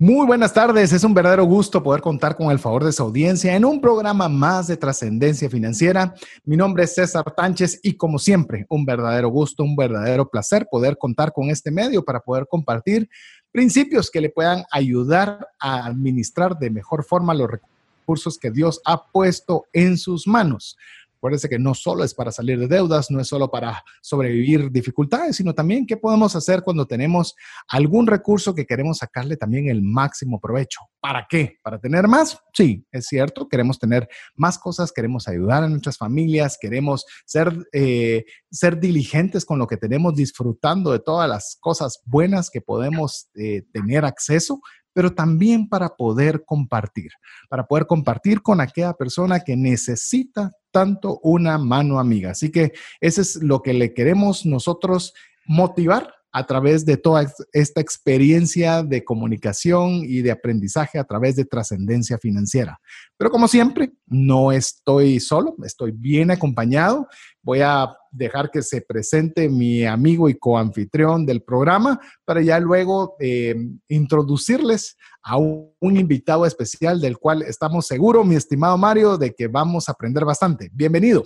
Muy buenas tardes, es un verdadero gusto poder contar con el favor de su audiencia en un programa más de trascendencia financiera. Mi nombre es César Tánchez y como siempre, un verdadero gusto, un verdadero placer poder contar con este medio para poder compartir principios que le puedan ayudar a administrar de mejor forma los recursos que Dios ha puesto en sus manos. Acuérdense que no solo es para salir de deudas, no es solo para sobrevivir dificultades, sino también qué podemos hacer cuando tenemos algún recurso que queremos sacarle también el máximo provecho. ¿Para qué? ¿Para tener más? Sí, es cierto, queremos tener más cosas, queremos ayudar a nuestras familias, queremos ser, eh, ser diligentes con lo que tenemos, disfrutando de todas las cosas buenas que podemos eh, tener acceso, pero también para poder compartir, para poder compartir con aquella persona que necesita tanto una mano amiga. Así que eso es lo que le queremos nosotros motivar a través de toda esta experiencia de comunicación y de aprendizaje a través de trascendencia financiera. Pero como siempre, no estoy solo, estoy bien acompañado. Voy a dejar que se presente mi amigo y coanfitrión del programa para ya luego eh, introducirles a un, un invitado especial del cual estamos seguros, mi estimado Mario, de que vamos a aprender bastante. Bienvenido.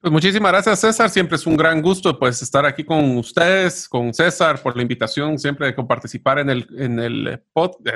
Pues muchísimas gracias, César. Siempre es un gran gusto pues, estar aquí con ustedes, con César, por la invitación siempre de participar en el, en el,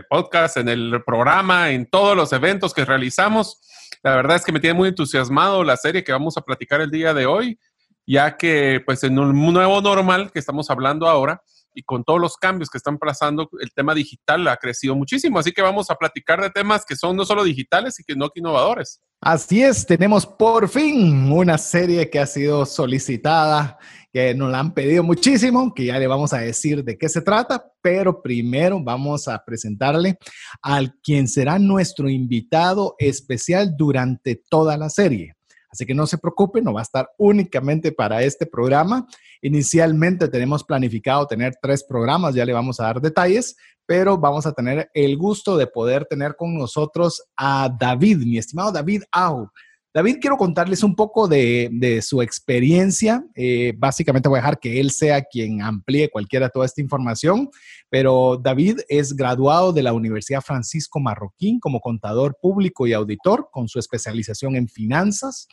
podcast, en el programa, en todos los eventos que realizamos. La verdad es que me tiene muy entusiasmado la serie que vamos a platicar el día de hoy, ya que pues en un nuevo normal que estamos hablando ahora, y con todos los cambios que están pasando, el tema digital ha crecido muchísimo. Así que vamos a platicar de temas que son no solo digitales y que no innovadores. Así es, tenemos por fin una serie que ha sido solicitada, que nos la han pedido muchísimo, que ya le vamos a decir de qué se trata, pero primero vamos a presentarle al quien será nuestro invitado especial durante toda la serie. Así que no se preocupe, no va a estar únicamente para este programa. Inicialmente tenemos planificado tener tres programas, ya le vamos a dar detalles, pero vamos a tener el gusto de poder tener con nosotros a David, mi estimado David Au. David, quiero contarles un poco de, su experiencia. Eh, básicamente voy a dejar que él sea quien amplíe cualquiera toda esta información, pero David es graduado de la Universidad Francisco Marroquín como contador público y auditor con su especialización en finanzas.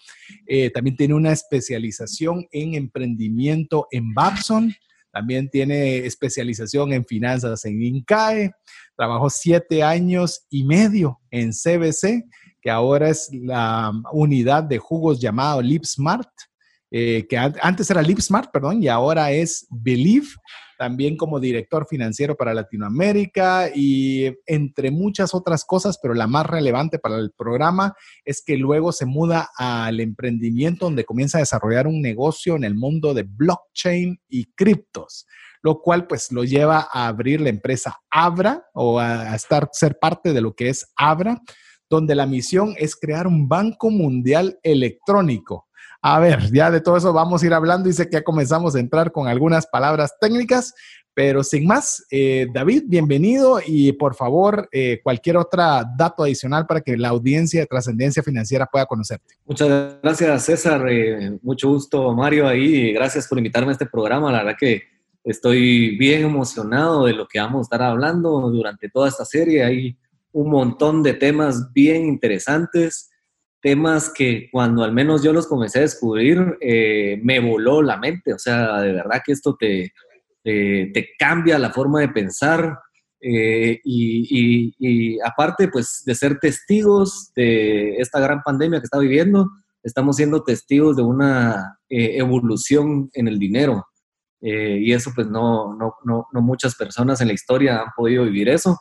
Eh, también tiene una especialización en emprendimiento en Babson. También tiene especialización en finanzas en INCAE. Trabajó siete años y medio en CBC que ahora es la unidad de jugos llamado LipSmart, eh, que antes era LipSmart, perdón, y ahora es Believe, también como director financiero para Latinoamérica y entre muchas otras cosas, pero la más relevante para el programa es que luego se muda al emprendimiento donde comienza a desarrollar un negocio en el mundo de blockchain y criptos lo cual pues lo lleva a abrir la empresa Abra o a, estar ser parte de lo que es Abra, donde la misión es crear un banco mundial electrónico. A ver, ya de todo eso vamos a ir hablando y sé que ya comenzamos a entrar con algunas palabras técnicas, pero sin más, eh, David, bienvenido y por favor, eh, cualquier otro dato adicional para que la audiencia de trascendencia financiera pueda conocerte. Muchas gracias, César. Eh, mucho gusto, Mario, ahí. Gracias por invitarme a este programa. La verdad que estoy bien emocionado de lo que vamos a estar hablando durante toda esta serie. Hay un montón de temas bien interesantes, temas que cuando al menos yo los comencé a descubrir, eh, me voló la mente. O sea, de verdad que esto te, te cambia la forma de pensar. Eh, y, aparte, pues, de ser testigos de esta gran pandemia que está viviendo, estamos siendo testigos de una eh, evolución en el dinero. y eso, pues, no, no, no, no muchas personas en la historia han podido vivir eso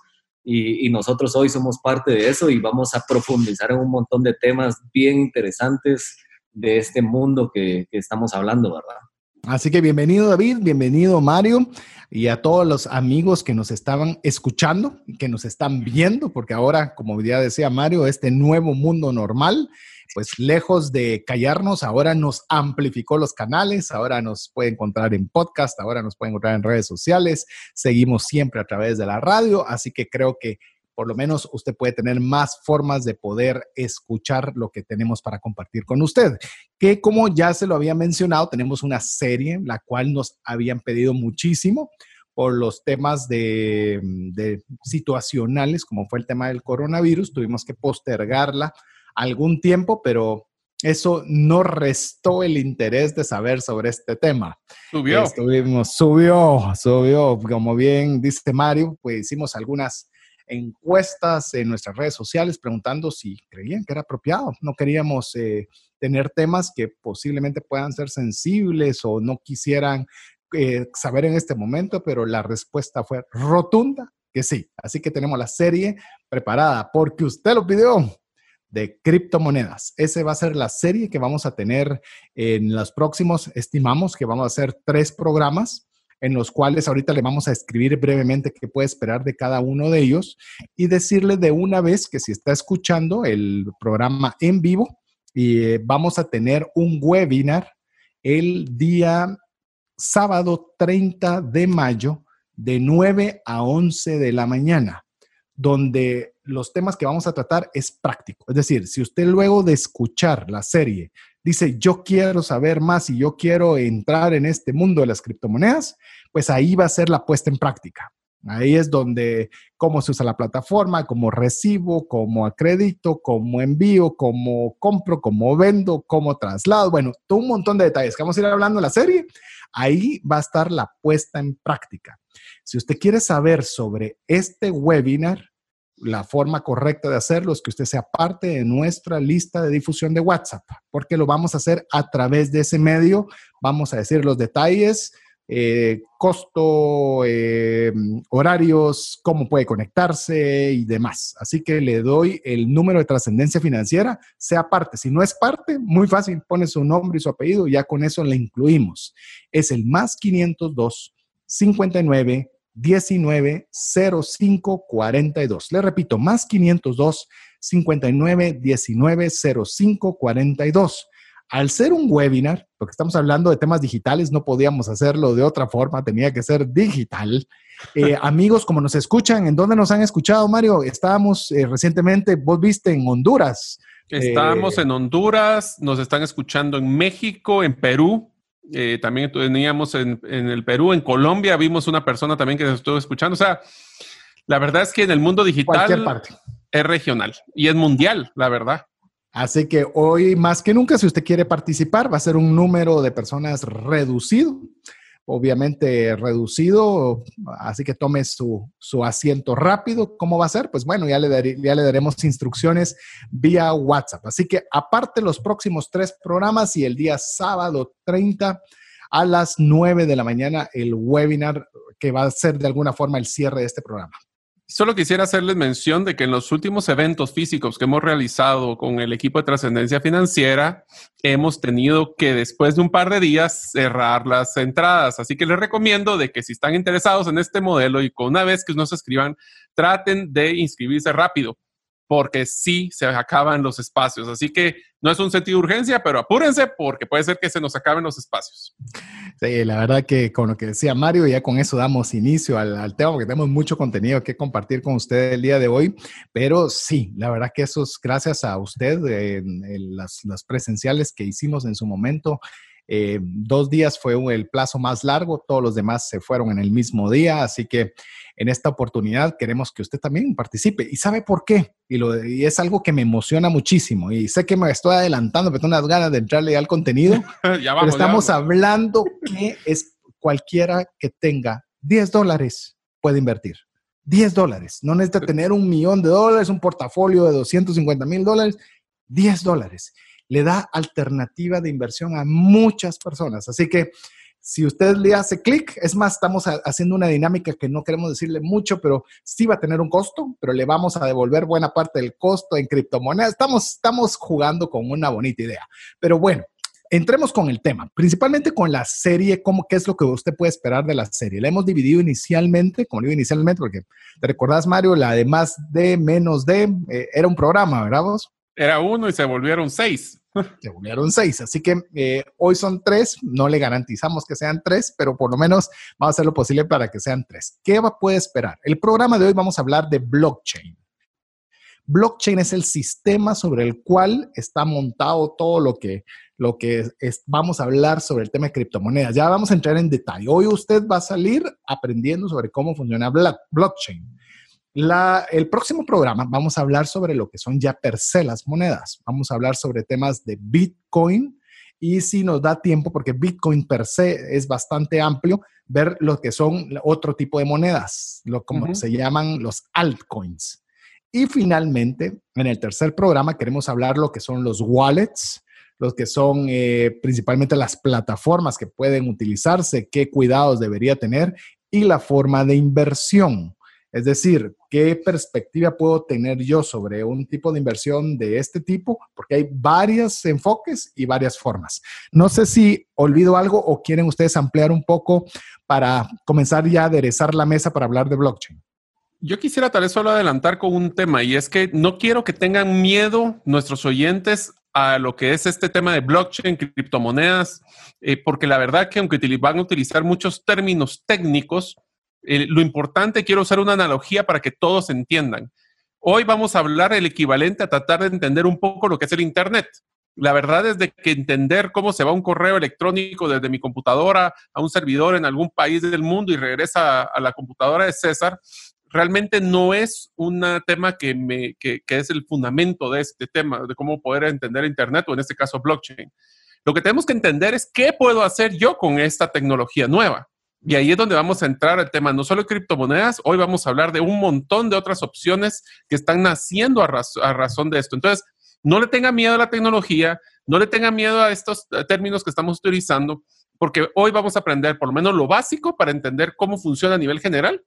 y, nosotros hoy somos parte de eso y vamos a profundizar en un montón de temas bien interesantes de este mundo que, estamos hablando, ¿verdad? Así que bienvenido David, bienvenido Mario y a todos los amigos que nos estaban escuchando, que nos están viendo, porque ahora, como ya decía Mario, este nuevo mundo normal, pues lejos de callarnos, ahora nos amplificó los canales, ahora nos puede encontrar en podcast, ahora nos puede encontrar en redes sociales, seguimos siempre a través de la radio, así que creo que por lo menos usted puede tener más formas de poder escuchar lo que tenemos para compartir con usted. Que como ya se lo había mencionado, tenemos una serie la cual nos habían pedido muchísimo por los temas de, de situacionales, como fue el tema del coronavirus, tuvimos que postergarla algún tiempo, pero eso no restó el interés de saber sobre este tema. Subió. Estuvimos, subió, subió. Como bien dice Mario, pues hicimos algunas encuestas en nuestras redes sociales preguntando si creían que era apropiado. No queríamos eh, tener temas que posiblemente puedan ser sensibles o no quisieran eh, saber en este momento, pero la respuesta fue rotunda que sí. Así que tenemos la serie preparada porque usted lo pidió de criptomonedas. Ese va a ser la serie que vamos a tener en los próximos, estimamos que vamos a hacer tres programas en los cuales ahorita le vamos a escribir brevemente qué puede esperar de cada uno de ellos y decirle de una vez que si está escuchando el programa en vivo, y eh, vamos a tener un webinar el día sábado 30 de mayo de 9 a 11 de la mañana, donde los temas que vamos a tratar es práctico. Es decir, si usted luego de escuchar la serie dice, yo quiero saber más y yo quiero entrar en este mundo de las criptomonedas, pues ahí va a ser la puesta en práctica. Ahí es donde cómo se usa la plataforma, cómo recibo, cómo acredito, cómo envío, cómo compro, cómo vendo, cómo traslado. Bueno, todo un montón de detalles que vamos a ir hablando en la serie. Ahí va a estar la puesta en práctica. Si usted quiere saber sobre este webinar, la forma correcta de hacerlo es que usted sea parte de nuestra lista de difusión de WhatsApp, porque lo vamos a hacer a través de ese medio. Vamos a decir los detalles, eh, costo, eh, horarios, cómo puede conectarse y demás. Así que le doy el número de trascendencia financiera, sea parte. Si no es parte, muy fácil, pone su nombre y su apellido, ya con eso le incluimos. Es el más 502 59 19 05 42. Le repito, más 502 59 19 05 42. Al ser un webinar, porque estamos hablando de temas digitales, no podíamos hacerlo de otra forma, tenía que ser digital. Eh, amigos, como nos escuchan, ¿en dónde nos han escuchado, Mario? Estábamos eh, recientemente, vos viste en Honduras. Estábamos eh, en Honduras, nos están escuchando en México, en Perú, eh, también teníamos en, el Perú, en Colombia, vimos una persona también que nos estuvo escuchando. O sea, la verdad es que en el mundo digital es regional y es mundial, la verdad. Así que hoy más que nunca, si usted quiere participar, va a ser un número de personas reducido obviamente reducido, así que tome su, asiento rápido. ¿Cómo va a ser? Pues bueno, ya le, ya le daremos instrucciones vía WhatsApp. Así que aparte los próximos tres programas y el día sábado 30 a las 9 de la mañana el webinar que va a ser de alguna forma el cierre de este programa. Solo quisiera hacerles mención de que en los últimos eventos físicos que hemos realizado con el equipo de trascendencia financiera, hemos tenido que después de un par de días cerrar las entradas. Así que les recomiendo de que si están interesados en este modelo y con una vez que nos escriban, traten de inscribirse rápido porque sí se acaban los espacios. Así que no es un sentido de urgencia, pero apúrense porque puede ser que se nos acaben los espacios. Sí, la verdad que con lo que decía Mario, ya con eso damos inicio al, tema porque tenemos mucho contenido que compartir con usted el día de hoy, pero sí, la verdad que eso es gracias a usted, en, las, las presenciales que hicimos en su momento. Eh, dos días fue el plazo más largo, todos los demás se fueron en el mismo día, así que en esta oportunidad queremos que usted también participe. ¿Y sabe por qué? Y, lo, es algo que me emociona muchísimo. Y sé que me estoy adelantando, pero tengo unas ganas de entrarle al contenido. ya vamos, pero estamos hablando que es cualquiera que tenga 10 dólares puede invertir. 10 dólares. No necesita tener un millón de dólares, un portafolio de 250 mil dólares. 10 dólares. Le da alternativa de inversión a muchas personas. Así que si usted le hace clic, es más, estamos haciendo una dinámica que no queremos decirle mucho, pero sí va a tener un costo, pero le vamos a devolver buena parte del costo en criptomonedas. Estamos, estamos jugando con una bonita idea. Pero bueno, entremos con el tema, principalmente con la serie, ¿cómo, ¿qué es lo que usted puede esperar de la serie? La hemos dividido inicialmente, como digo inicialmente, porque te recordás, Mario, la de más de, menos de, eh, era un programa, ¿verdad vos? Era uno y se volvieron seis. Se volvieron seis, así que eh, hoy son tres, no le garantizamos que sean tres, pero por lo menos vamos a hacer lo posible para que sean tres. ¿Qué va, puede esperar? El programa de hoy vamos a hablar de blockchain. Blockchain es el sistema sobre el cual está montado todo lo que, lo que vamos a hablar sobre el tema de criptomonedas. Ya vamos a entrar en detalle. Hoy usted va a salir aprendiendo sobre cómo funciona blockchain. La, el próximo programa vamos a hablar sobre lo que son ya per se las monedas. Vamos a hablar sobre temas de Bitcoin y si nos da tiempo, porque Bitcoin per se es bastante amplio, ver lo que son otro tipo de monedas, lo como se llaman los altcoins. Y finalmente, en el tercer programa queremos hablar lo que son los wallets, los que son eh, principalmente las plataformas que pueden utilizarse, qué cuidados debería tener y la forma de inversión. Es decir, ¿qué perspectiva puedo tener yo sobre un tipo de inversión de este tipo? Porque hay varios enfoques y varias formas. No sé si olvido algo o quieren ustedes ampliar un poco para comenzar ya a aderezar la mesa para hablar de blockchain. Yo quisiera tal vez solo adelantar con un tema y es que no quiero que tengan miedo nuestros oyentes a lo que es este tema de blockchain, criptomonedas, eh, porque la verdad que aunque van a utilizar muchos términos técnicos, eh, lo importante, quiero usar una analogía para que todos entiendan. Hoy vamos a hablar el equivalente a tratar de entender un poco lo que es el Internet. La verdad es de que entender cómo se va un correo electrónico desde mi computadora a un servidor en algún país del mundo y regresa a la computadora de César realmente no es un tema que, es el fundamento de este tema, de cómo poder entender Internet o en este caso blockchain. Lo que tenemos que entender es qué puedo hacer yo con esta tecnología nueva. Y ahí es donde vamos a entrar al tema, no solo de criptomonedas, hoy vamos a hablar de un montón de otras opciones que están naciendo a, razón de esto. Entonces, no le tenga miedo a la tecnología, no le tenga miedo a estos términos que estamos utilizando, porque hoy vamos a aprender por lo menos lo básico para entender cómo funciona a nivel general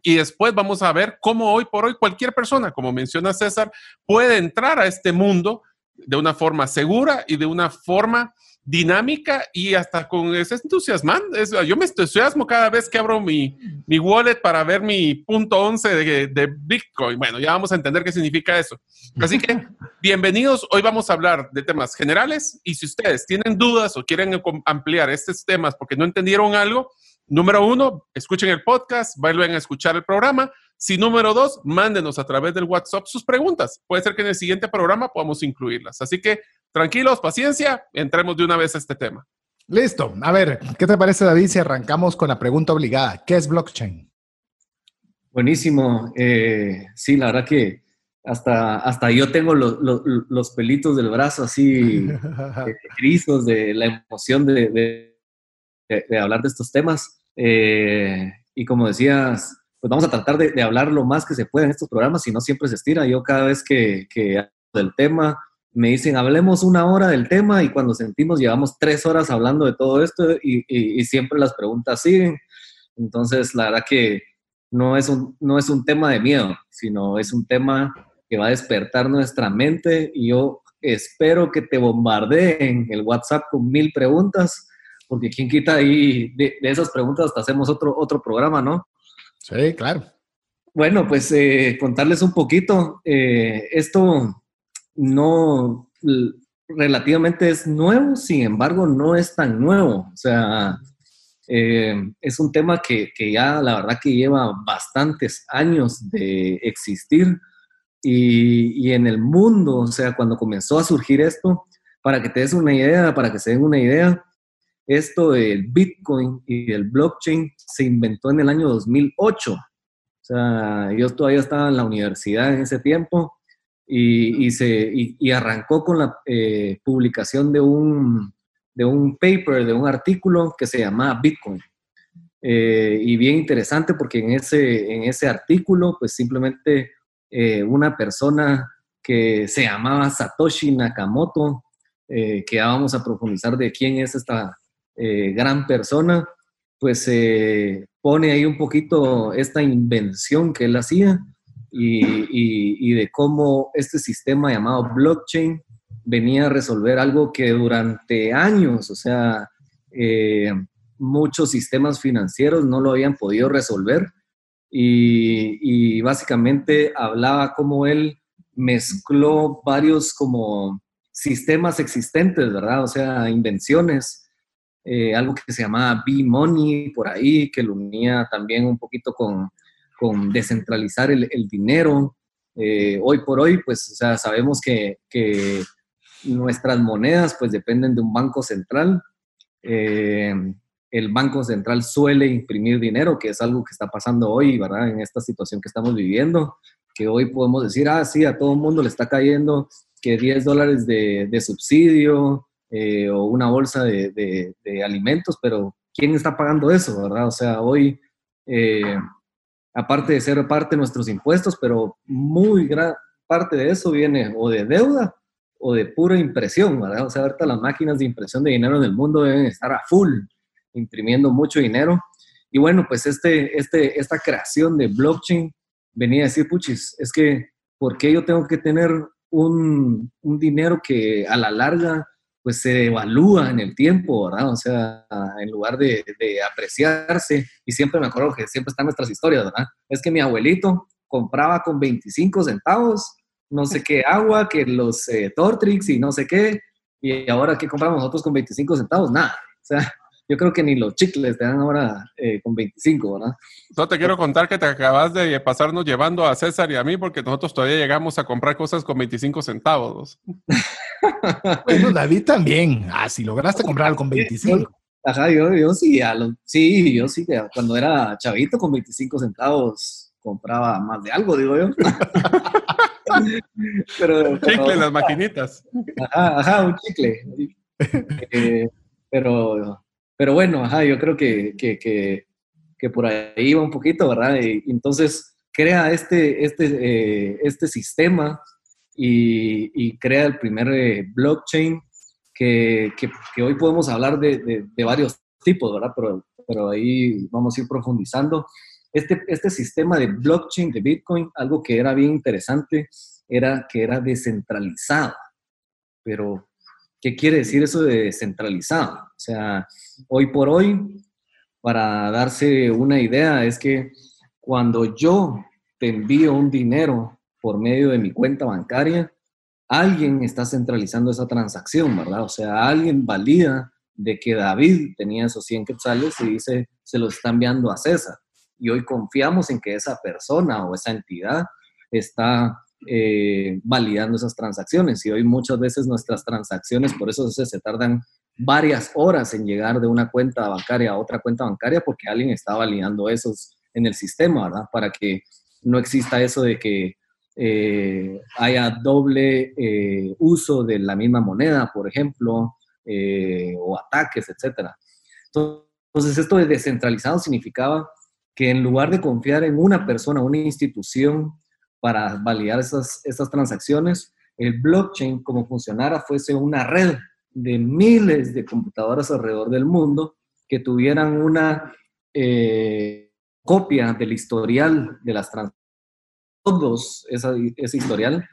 y después vamos a ver cómo hoy por hoy cualquier persona, como menciona César, puede entrar a este mundo de una forma segura y de una forma dinámica y hasta con ese entusiasmante. yo me entusiasmo cada vez que abro mi, mi wallet para ver mi punto 11 de, de, Bitcoin. Bueno, ya vamos a entender qué significa eso. Así que bienvenidos. Hoy vamos a hablar de temas generales y si ustedes tienen dudas o quieren ampliar estos temas porque no entendieron algo, Número uno, escuchen el podcast, vuelven a escuchar el programa. Si número dos, mándenos a través del WhatsApp sus preguntas. Puede ser que en el siguiente programa podamos incluirlas. Así que tranquilos, paciencia, entremos de una vez a este tema. Listo. A ver, ¿qué te parece, David, si arrancamos con la pregunta obligada? ¿Qué es blockchain? Buenísimo. Eh, sí, la verdad que hasta, hasta yo tengo los, pelitos del brazo así grisos de la emoción de, de hablar de estos temas. Eh, y como decías, pues vamos a tratar de, hablar lo más que se pueda en estos programas, si no siempre se estira. Yo cada vez que, que hablo del tema, me dicen, hablemos una hora del tema y cuando sentimos llevamos tres horas hablando de todo esto y, y, siempre las preguntas siguen. Entonces, la verdad que no es, un, no es un tema de miedo, sino es un tema que va a despertar nuestra mente y yo espero que te bombardeen el WhatsApp con mil preguntas porque quién quita ahí de, esas preguntas hasta hacemos otro, otro programa, ¿no? Sí, claro. Bueno, pues eh, contarles un poquito. Eh, esto no relativamente es nuevo, sin embargo, no es tan nuevo. O sea, eh, es un tema que, que, ya la verdad que lleva bastantes años de existir y, y en el mundo, o sea, cuando comenzó a surgir esto, para que te des una idea, para que se den una idea, esto del Bitcoin y del blockchain se inventó en el año 2008. O sea, yo todavía estaba en la universidad en ese tiempo y, se, arrancó con la eh, publicación de un, de un paper, de un artículo que se llamaba Bitcoin. Eh, y bien interesante porque en ese, en ese artículo, pues simplemente eh, una persona que se llamaba Satoshi Nakamoto, que ya vamos a profundizar de quién es esta, eh, gran persona, pues pone ahí un poquito esta invención que él hacía y, de cómo este sistema llamado blockchain venía a resolver algo que durante años, o sea, eh, muchos sistemas financieros no lo habían podido resolver y, básicamente hablaba como él mezcló varios como sistemas existentes, ¿verdad? O sea, invenciones, eh, algo que se llamaba B-Money por ahí, que lo unía también un poquito con, con descentralizar el, dinero. Eh, hoy por hoy, pues, o sea, sabemos que, que, nuestras monedas, pues, dependen de un banco central. Eh, el Banco Central suele imprimir dinero, que es algo que está pasando hoy, ¿verdad? En esta situación que estamos viviendo, que hoy podemos decir, ah, sí, a todo el mundo le está cayendo que 10 dólares de, subsidio eh, o una bolsa de, alimentos, pero ¿quién está pagando eso, verdad? O sea, hoy, eh, aparte de ser parte de nuestros impuestos, pero muy gran parte de eso viene o de deuda o de pura impresión, ¿verdad? O sea, ahorita las máquinas de impresión de dinero en el mundo deben estar a full imprimiendo mucho dinero. Y bueno, pues este, este, esta creación de blockchain venía a decir, puchis, es que, ¿por qué yo tengo que tener un, un dinero que a la larga pues se evalúa en el tiempo, ¿verdad? O sea, en lugar de, apreciarse, y siempre me acuerdo que siempre están nuestras historias, ¿verdad? Es que mi abuelito compraba con 25 centavos, no sé qué agua, que los eh, Tortrix y no sé qué, y ahora ¿qué compramos nosotros con 25 centavos? Nada. Yo creo que ni los chicles te dan ahora eh, con 25, ¿verdad? No te quiero contar que te acabas de pasarnos llevando a César y a mí porque nosotros todavía llegamos a comprar cosas con 25 centavos. bueno, David también. Ah, si lograste comprar con 25. Ajá, yo, yo sí, sí, yo sí, cuando era chavito con 25 centavos compraba más de algo, digo yo. pero, chicle en las maquinitas. Ajá, ajá, un chicle. Eh, pero pero bueno, ajá, yo creo que, que, que, por ahí va un poquito, ¿verdad? Y, entonces crea este, este, eh, este sistema y, y, crea el primer eh, blockchain que, que, hoy podemos hablar de, de, varios tipos, ¿verdad? Pero, pero ahí vamos a ir profundizando. Este, este sistema de blockchain de Bitcoin, algo que era bien interesante, era que era descentralizado. Pero, ¿qué quiere decir eso de descentralizado? O sea, hoy por hoy, para darse una idea, es que cuando yo te envío un dinero por medio de mi cuenta bancaria, alguien está centralizando esa transacción, ¿verdad? O sea, alguien valida de que David tenía esos 100 quetzales y dice, se los está enviando a César. Y hoy confiamos en que esa persona o esa entidad está eh, validando esas transacciones. Y hoy muchas veces nuestras transacciones, por eso se, tardan varias horas en llegar de una cuenta bancaria a otra cuenta bancaria porque alguien está validando esos en el sistema, ¿verdad? Para que no exista eso de que eh, haya doble eh, uso de la misma moneda, por ejemplo, o ataques, etc. Entonces, esto de descentralizado significaba que en lugar de confiar en una persona, una institución para validar esas, transacciones, el blockchain, como funcionara, fuese una red de miles de computadoras alrededor del mundo que tuvieran una eh, copia del historial de las transacciones. Todos, ese historial,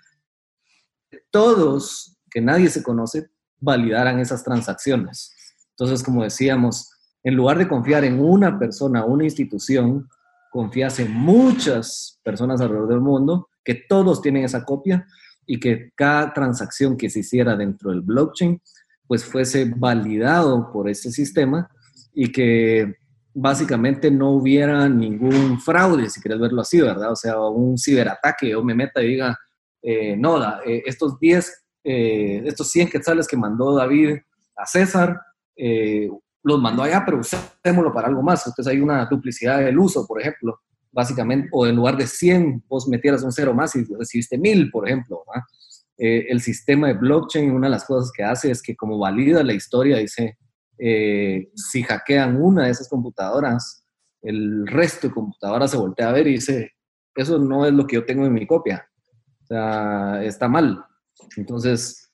todos, que nadie se conoce, validaran esas transacciones. Entonces, como decíamos, en lugar de confiar en una persona, una institución, confías en muchas personas alrededor del mundo, que todos tienen esa copia y que cada transacción que se hiciera dentro del blockchain pues fuese validado por ese sistema y que básicamente no hubiera ningún fraude, si quieres verlo así, ¿verdad? O sea, un ciberataque o me meta y diga, eh, no, eh, estos 10, eh, estos 100 quetzales que mandó David a César, los mandó allá, pero usémoslo para algo más. Entonces hay una duplicidad del uso, por ejemplo, básicamente, o en lugar de 100, vos metieras un cero más y recibiste 1000, por ejemplo. Eh, el sistema de blockchain, una de las cosas que hace es que como valida la historia, dice, eh, si hackean una de esas computadoras, el resto de computadoras se voltea a ver y dice, eso no es lo que yo tengo en mi copia. O sea, está mal. Entonces,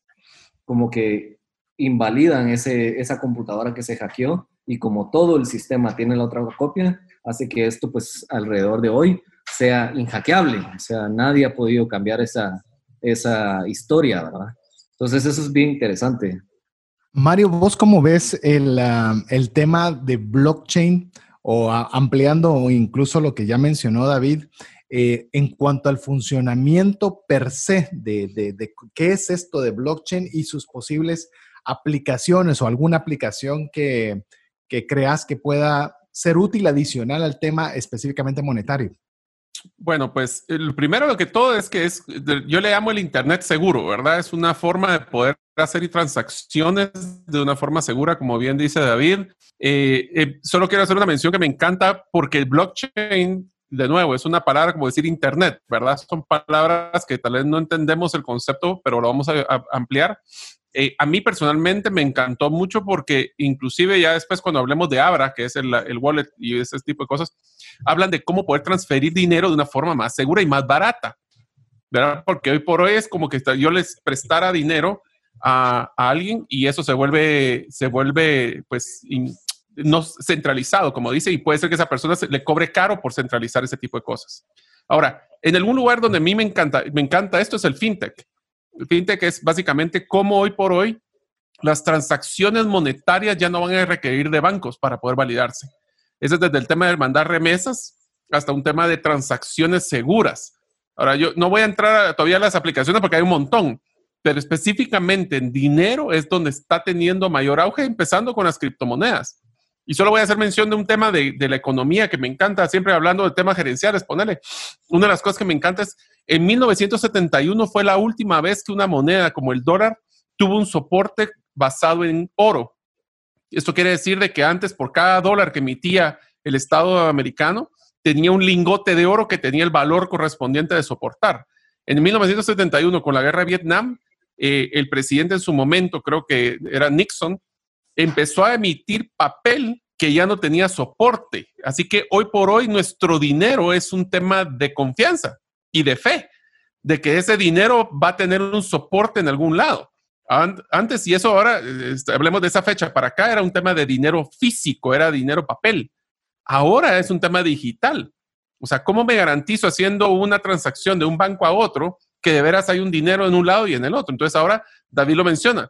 como que invalidan ese, esa computadora que se hackeó y como todo el sistema tiene la otra copia, hace que esto pues alrededor de hoy sea inhackeable. O sea, nadie ha podido cambiar esa, esa historia, ¿verdad? Entonces eso es bien interesante. Mario, ¿vos cómo ves el, ah, el tema de blockchain o ampliando incluso lo que ya mencionó David, eh, en cuanto al funcionamiento per se de, de, qué es esto de blockchain y sus posibles aplicaciones o alguna aplicación que, que creas que pueda ser útil adicional al tema específicamente monetario? Bueno, pues el primero lo que todo es que es, yo le llamo el Internet seguro, ¿verdad? Es una forma de poder hacer transacciones de una forma segura, como bien dice David. Eh, eh, solo quiero hacer una mención que me encanta porque el blockchain, de nuevo, es una palabra como decir Internet, ¿verdad? Son palabras que tal vez no entendemos el concepto, pero lo vamos a ampliar. Eh, a mí personalmente me encantó mucho porque inclusive ya después cuando hablemos de Abra, que es el, wallet y ese tipo de cosas, hablan de cómo poder transferir dinero de una forma más segura y más barata, ¿verdad? Porque hoy por hoy es como que yo les prestara dinero a, alguien y eso se vuelve, se vuelve pues no centralizado, como dice, y puede ser que esa persona se, le cobre caro por centralizar ese tipo de cosas. Ahora, en algún lugar donde a mí me encanta, me encanta esto es el fintech fintech es básicamente cómo hoy por hoy las transacciones monetarias ya no van a requerir de bancos para poder validarse. Ese es desde el tema de mandar remesas hasta un tema de transacciones seguras. Ahora, yo no voy a entrar todavía a las aplicaciones porque hay un montón, pero específicamente en dinero es donde está teniendo mayor auge, empezando con las criptomonedas. Y solo voy a hacer mención de un tema de, la economía que me encanta, siempre hablando de temas gerenciales, ponerle. Una de las cosas que me encanta es, en 1971 fue la última vez que una moneda como el dólar tuvo un soporte basado en oro. Esto quiere decir de que antes por cada dólar que emitía el Estado americano, tenía un lingote de oro que tenía el valor correspondiente de soportar. En 1971, con la guerra de Vietnam, eh, el presidente en su momento, creo que era Nixon, empezó a emitir papel que ya no tenía soporte. Así que hoy por hoy nuestro dinero es un tema de confianza y de fe, de que ese dinero va a tener un soporte en algún lado. Antes, y eso ahora, este, hablemos de esa fecha, para acá era un tema de dinero físico, era dinero papel. Ahora es un tema digital. O sea, ¿cómo me garantizo haciendo una transacción de un banco a otro que de veras hay un dinero en un lado y en el otro? Entonces ahora David lo menciona.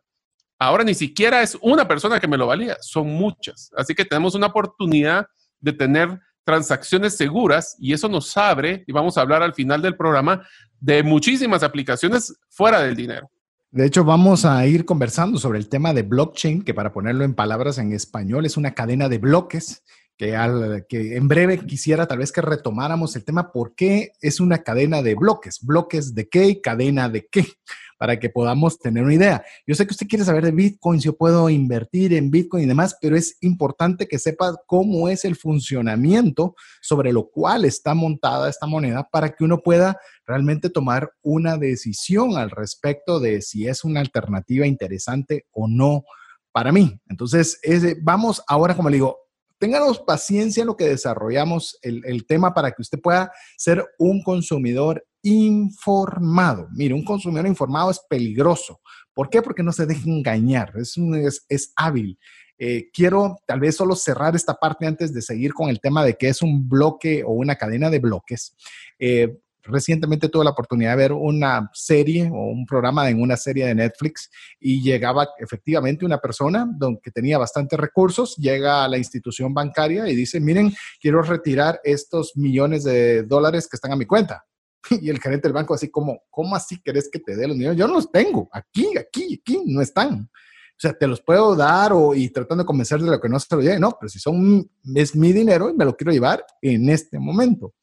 Ahora ni siquiera es una persona que me lo valía, son muchas. Así que tenemos una oportunidad de tener transacciones seguras y eso nos abre, y vamos a hablar al final del programa, de muchísimas aplicaciones fuera del dinero. De hecho, vamos a ir conversando sobre el tema de blockchain, que para ponerlo en palabras en español es una cadena de bloques, que, al, que en breve quisiera tal vez que retomáramos el tema, ¿por qué es una cadena de bloques? ¿Bloques de qué y cadena de qué? Para que podamos tener una idea. Yo sé que usted quiere saber de Bitcoin, si yo puedo invertir en Bitcoin y demás, pero es importante que sepa cómo es el funcionamiento sobre lo cual está montada esta moneda para que uno pueda realmente tomar una decisión al respecto de si es una alternativa interesante o no para mí. Entonces, vamos ahora, como le digo, ténganos paciencia en lo que desarrollamos el, el, tema para que usted pueda ser un consumidor informado. Mire, un consumidor informado es peligroso. ¿Por qué? Porque no se deja engañar, es, es, hábil. Eh, quiero tal vez solo cerrar esta parte antes de seguir con el tema de qué es un bloque o una cadena de bloques. Eh, recientemente tuve la oportunidad de ver una serie o un programa en una serie de Netflix y llegaba efectivamente una persona que tenía bastantes recursos, llega a la institución bancaria y dice, miren, quiero retirar estos millones de dólares que están a mi cuenta. Y el gerente del banco así como, ¿cómo así querés que te dé los dinero? Yo no los tengo, aquí, aquí, aquí, no están. O sea, te los puedo dar o, y tratando de convencer de lo que no se lo lleve. No, pero si son, es mi dinero y me lo quiero llevar en este momento.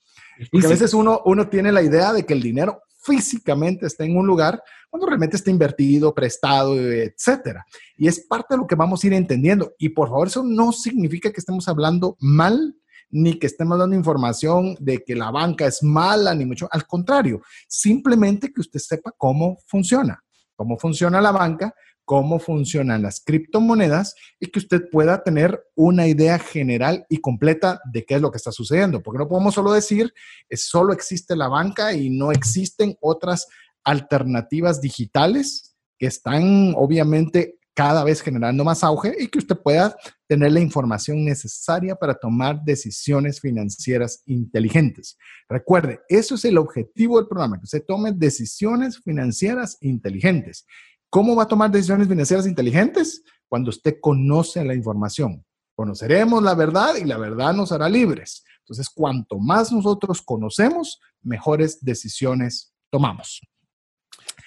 Porque a veces uno, uno tiene la idea de que el dinero físicamente está en un lugar cuando realmente está invertido, prestado, etcétera. Y es parte de lo que vamos a ir entendiendo. Y por favor, eso no significa que estemos hablando mal ni que estemos dando información de que la banca es mala, ni mucho. Al contrario, simplemente que usted sepa cómo funciona, cómo funciona la banca, cómo funcionan las criptomonedas y que usted pueda tener una idea general y completa de qué es lo que está sucediendo. Porque no podemos solo decir, solo existe la banca y no existen otras alternativas digitales que están obviamente cada vez generando más auge y que usted pueda tener la información necesaria para tomar decisiones financieras inteligentes. Recuerde, eso es el objetivo del programa, que usted tome decisiones financieras inteligentes. ¿Cómo va a tomar decisiones financieras inteligentes? Cuando usted conoce la información. Conoceremos la verdad y la verdad nos hará libres. Entonces, cuanto más nosotros conocemos, mejores decisiones tomamos.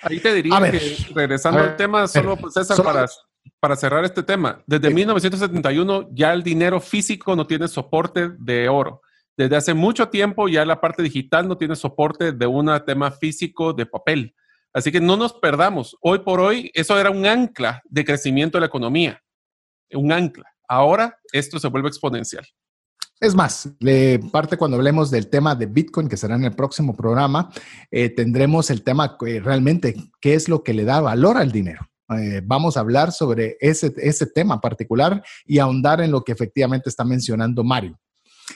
Ahí te diría que, regresando al tema, solo, pues, César, para, para cerrar este tema, desde 1971 ya el dinero físico no tiene soporte de oro. Desde hace mucho tiempo ya la parte digital no tiene soporte de un tema físico de papel. Así que no nos perdamos. Hoy por hoy eso era un ancla de crecimiento de la economía. Un ancla. Ahora esto se vuelve exponencial. Es más, de parte cuando hablemos del tema de Bitcoin, que será en el próximo programa, eh, tendremos el tema eh, realmente qué es lo que le da valor al dinero. Eh, vamos a hablar sobre ese, ese tema particular y ahondar en lo que efectivamente está mencionando Mario.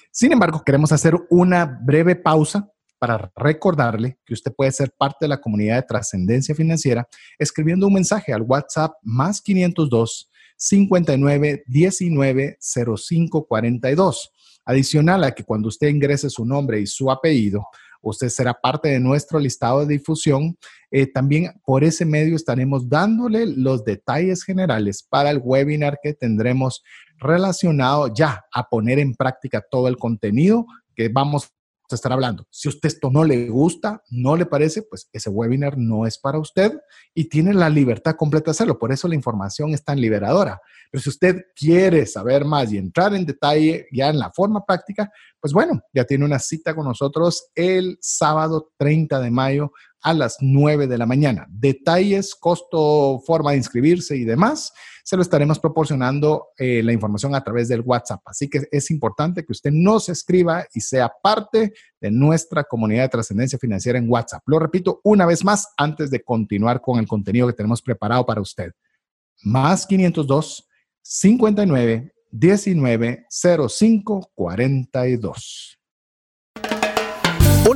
Sin embargo, queremos hacer una breve pausa para recordarle que usted puede ser parte de la comunidad de trascendencia financiera escribiendo un mensaje al WhatsApp más 502 59 19 05 42. Adicional a que cuando usted ingrese su nombre y su apellido, usted será parte de nuestro listado de difusión. Eh, también por ese medio estaremos dándole los detalles generales para el webinar que tendremos relacionado ya a poner en práctica todo el contenido que vamos estar hablando. Si usted esto no le gusta, no le parece, pues ese webinar no es para usted y tiene la libertad completa de hacerlo. Por eso la información es tan liberadora. Pero si usted quiere saber más y entrar en detalle ya en la forma práctica, pues bueno, ya tiene una cita con nosotros el sábado 30 de mayo a las 9 de la mañana. Detalles, costo, forma de inscribirse y demás, se lo estaremos proporcionando eh, la información a través del WhatsApp. Así que es importante que usted nos escriba y sea parte de nuestra comunidad de trascendencia financiera en WhatsApp. Lo repito una vez más antes de continuar con el contenido que tenemos preparado para usted. Más 502 59 19 05 42.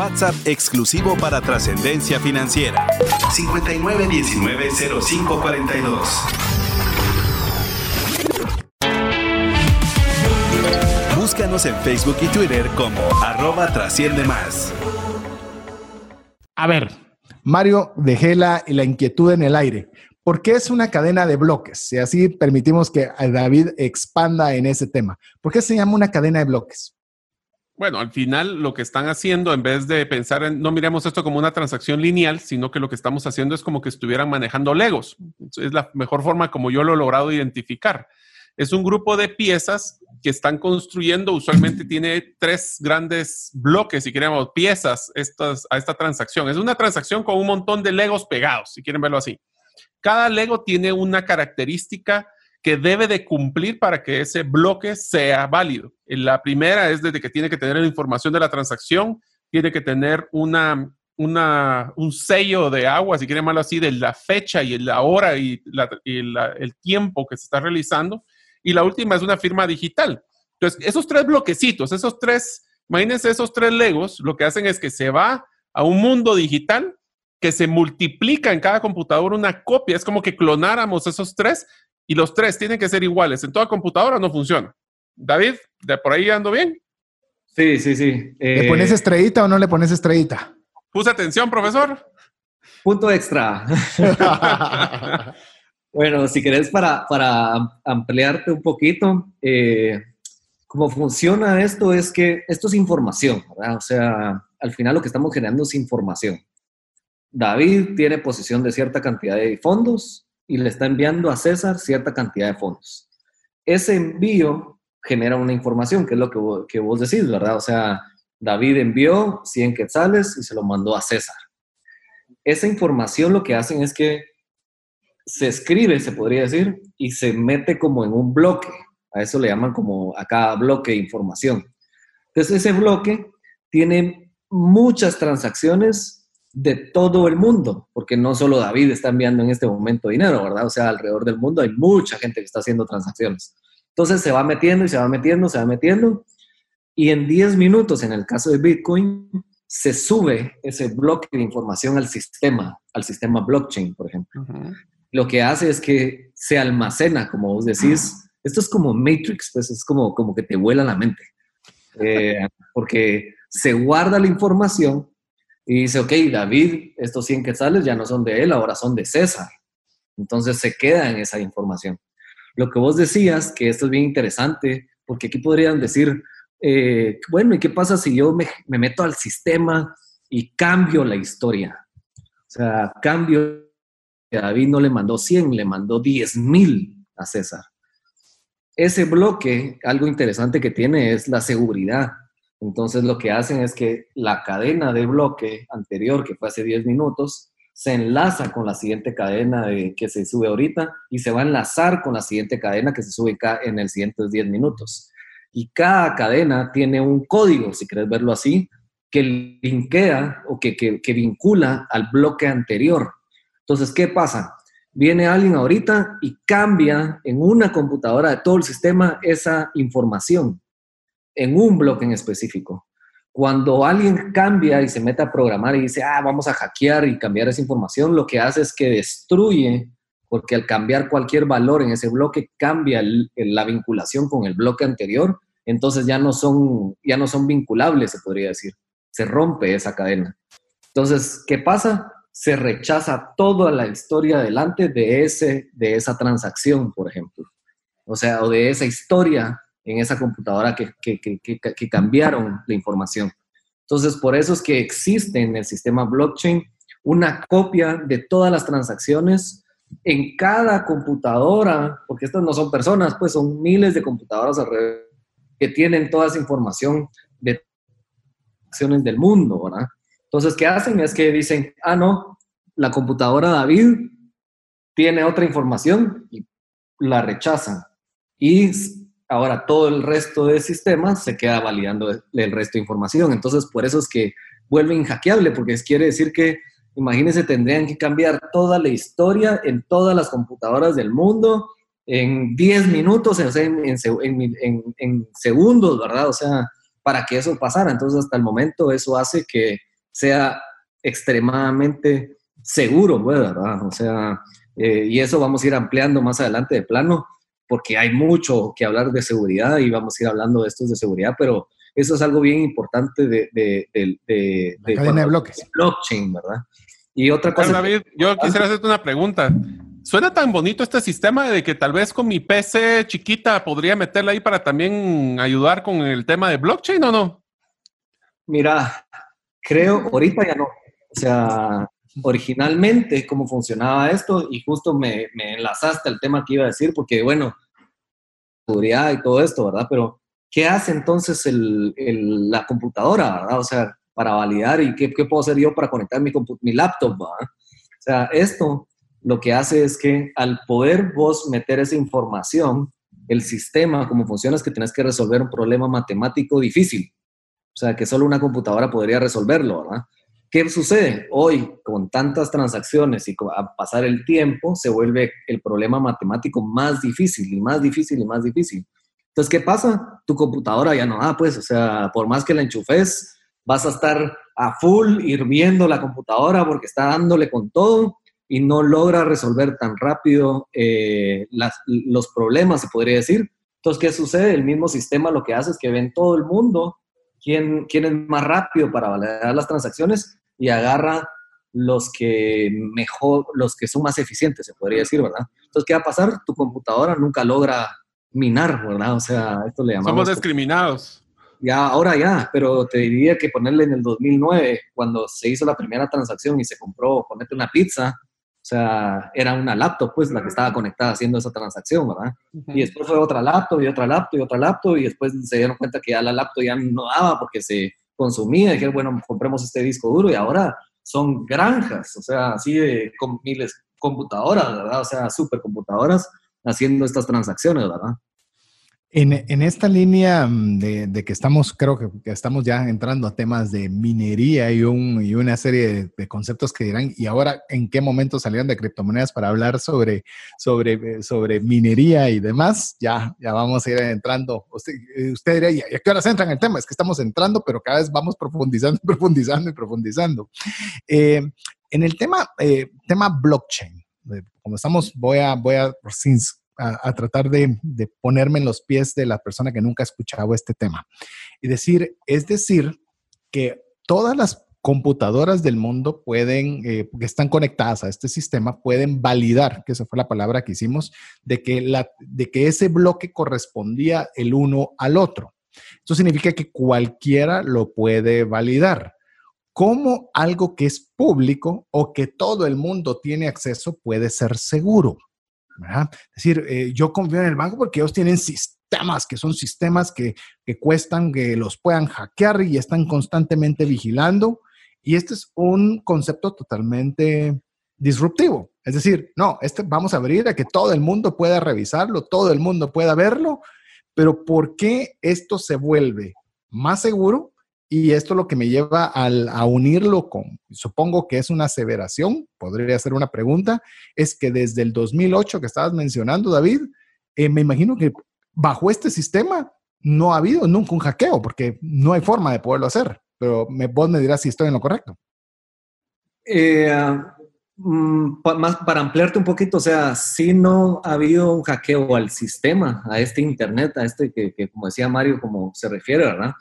WhatsApp exclusivo para trascendencia financiera. 59190542. Búscanos en Facebook y Twitter como arroba trasciende más. A ver, Mario, dejé la, la inquietud en el aire. ¿Por qué es una cadena de bloques? Y así permitimos que David expanda en ese tema. ¿Por qué se llama una cadena de bloques? Bueno, al final lo que están haciendo, en vez de pensar en, no miremos esto como una transacción lineal, sino que lo que estamos haciendo es como que estuvieran manejando Legos. Es la mejor forma como yo lo he logrado identificar. Es un grupo de piezas que están construyendo, usualmente tiene tres grandes bloques, si queremos, piezas a esta transacción. Es una transacción con un montón de Legos pegados, si quieren verlo así. Cada Lego tiene una característica que debe de cumplir para que ese bloque sea válido. La primera es desde que tiene que tener la información de la transacción, tiene que tener una, un sello de agua, si quieren llamarlo así, de la fecha y la hora y, el tiempo que se está realizando. Y la última es una firma digital. Entonces, esos tres bloquecitos, esos tres, imagínense esos tres legos, lo que hacen es que se va a un mundo digital que se multiplica en cada computadora una copia. Es como que clonáramos esos tres y los tres tienen que ser iguales. En toda computadora no funciona. David, ¿de por ahí ando bien? Sí, sí, sí. ¿Le pones Eh, estrellita o no le pones estrellita? Puse atención, profesor. punto extra. Bueno, si querés para, para ampliarte un poquito, eh, cómo funciona esto es que esto es información, ¿verdad? O sea, al final lo que estamos generando es información. David tiene posesión de cierta cantidad de fondos y le está enviando a César cierta cantidad de fondos. Ese envío genera una información, que es lo que vos, que vos decís, ¿verdad? O sea, David envió 100 quetzales y se lo mandó a César. Esa información lo que hacen es que se escribe, se podría decir, y se mete como en un bloque. A eso le llaman como a cada bloque información. Entonces ese bloque tiene muchas transacciones de todo el mundo, porque no solo David está enviando en este momento dinero, ¿verdad? O sea, alrededor del mundo hay mucha gente que está haciendo transacciones. Entonces se va metiendo y se va metiendo, se va metiendo, y en 10 minutos, en el caso de Bitcoin, se sube ese bloque de información al sistema, al sistema blockchain, por ejemplo lo que hace es que se almacena, como vos decís. Esto es como Matrix, pues es como, como que te vuela la mente. Eh, porque se guarda la información y dice, ok, David, estos 100 quetzales ya no son de él, ahora son de César. Entonces se queda en esa información. Lo que vos decías, que esto es bien interesante, porque aquí podrían decir, eh, bueno, ¿y qué pasa si yo me, me meto al sistema y cambio la historia? O sea, cambio David no le mandó 100, le mandó 10 mil a César. Ese bloque, algo interesante que tiene es la seguridad. Entonces lo que hacen es que la cadena de bloque anterior, que fue hace 10 minutos, se enlaza con la siguiente cadena de, que se sube ahorita y se va a enlazar con la siguiente cadena que se sube en el siguiente 10 minutos. Y cada cadena tiene un código, si quieres verlo así, que linkea o que, que, que vincula al bloque anterior. Entonces, ¿qué pasa? Viene alguien ahorita y cambia en una computadora de todo el sistema esa información, en un bloque en específico. Cuando alguien cambia y se mete a programar y dice, ah, vamos a hackear y cambiar esa información, lo que hace es que destruye, porque al cambiar cualquier valor en ese bloque, cambia la vinculación con el bloque anterior, entonces ya no, son, ya no son vinculables, se podría decir. Se rompe esa cadena. Entonces, ¿qué pasa? se rechaza toda la historia adelante de, ese, de esa transacción, por ejemplo. O sea, o de esa historia en esa computadora que, que, que, que, cambiaron la información. Entonces, por eso es que existe en el sistema blockchain una copia de todas las transacciones en cada computadora, porque estas no son personas, pues son miles de computadoras alrededor que tienen toda esa información de acciones del mundo, ¿verdad? Entonces, ¿qué hacen? Es que dicen, ah, no, la computadora David tiene otra información y la rechazan. Y ahora todo el resto del sistema se queda validando el resto de información. Entonces, por eso es que vuelve inhackeable, porque quiere decir que, imagínense, tendrían que cambiar toda la historia en todas las computadoras del mundo en 10 minutos, en, en, en, segundos, ¿verdad? O sea, para que eso pasara. Entonces, hasta el momento, eso hace que sea extremadamente seguro, ¿verdad? O sea, eh, y eso vamos a ir ampliando más adelante de plano, porque hay mucho que hablar de seguridad y vamos a ir hablando de estos de seguridad, pero eso es algo bien importante de, de, de, de, de cadena de bloques. blockchain, ¿verdad? Y otra cosa... David, yo quisiera hacerte una pregunta. Suena tan bonito este sistema de que tal vez con mi PC chiquita podría meterla ahí para también ayudar con el tema de blockchain o no? Mira, creo, ahorita ya no. O sea, originalmente cómo funcionaba esto y justo me, me enlazaste al tema que iba a decir, porque bueno, seguridad y todo esto, ¿verdad? Pero, ¿qué hace entonces la computadora, ¿verdad? O sea, para validar y qué, qué puedo hacer yo para conectar mi, mi laptop, ¿verdad? O sea, esto lo que hace es que al poder vos meter esa información, el sistema, como funciona, es que tenés que resolver un problema matemático difícil. O sea, que solo una computadora podría resolverlo, ¿verdad? ¿Qué sucede? Hoy, con tantas transacciones y a pasar el tiempo, se vuelve el problema matemático más difícil y más difícil y más difícil. Entonces, ¿qué pasa? Tu computadora ya no da, pues, o sea, por más que la enchufes, vas a estar a full hirviendo la computadora porque está dándole con todo y no logra resolver tan rápido eh, los problemas, se podría decir. Entonces, ¿qué sucede? El mismo sistema lo que hace es que ven todo el mundo quién, quién es más rápido para validar las transacciones y agarra los que mejor, los que son más eficientes, se podría decir, ¿verdad? Entonces, ¿qué va a pasar? Tu computadora nunca logra minar, ¿verdad? O sea, esto le llamamos... Somos discriminados. Ya, ahora ya, pero te diría que ponerle en el 2009, cuando se hizo la primera transacción y se compró, ponerte una pizza, o sea, era una laptop, pues, la que estaba conectada haciendo esa transacción, ¿verdad? Y después fue otra laptop y otra laptop y otra laptop y después se dieron cuenta que ya la laptop ya no daba porque se consumía. Dijeron, bueno, compremos este disco duro y ahora son granjas, o sea, así de con miles computadoras, ¿verdad? O sea, supercomputadoras haciendo estas transacciones, ¿verdad? En, esta línea mm, de, que estamos, creo que, estamos ya entrando a temas de minería y, un, y una serie de, conceptos que dirán, ¿y ahora en qué momento salieron de criptomonedas para hablar sobre, sobre, eh, sobre minería y demás? Ya, ya vamos a ir entrando. Usted, eh, usted diría, ¿y a qué horas entran el tema? Es que estamos entrando, pero cada vez vamos profundizando, profundizando y profundizando. Eh, en el tema, tema blockchain, como estamos, voy a, voy a, a, tratar de, ponerme en los pies de la persona que nunca ha escuchado este tema. Y decir, es decir, que todas las computadoras del mundo pueden, eh, que están conectadas a este sistema, pueden validar, que esa fue la palabra que hicimos, de que, de que ese bloque correspondía el uno al otro. Eso significa que cualquiera lo puede validar. ¿Cómo algo que es público o que todo el mundo tiene acceso puede ser seguro? Es decir, eh, yo confío en el banco porque ellos tienen sistemas, que son sistemas que, que cuestan que los puedan hackear y están constantemente vigilando. Y este es un concepto totalmente disruptivo. Es decir, no, este vamos a abrir a que todo el mundo pueda revisarlo, todo el mundo pueda verlo, pero ¿por qué esto se vuelve más seguro y esto lo que me lleva a unirlo con, supongo que es una aseveración, podría ser una pregunta, es que desde el 2008 que estabas mencionando, David, eh, me imagino que bajo este sistema no ha habido nunca un hackeo, porque no hay forma de poderlo hacer. Pero me, vos me dirás si estoy en lo correcto. Eh, mm, más para ampliarte un poquito, o sea, si no ha habido un hackeo al sistema, a este Internet, a este que, que como decía Mario, como se refiere, ¿verdad?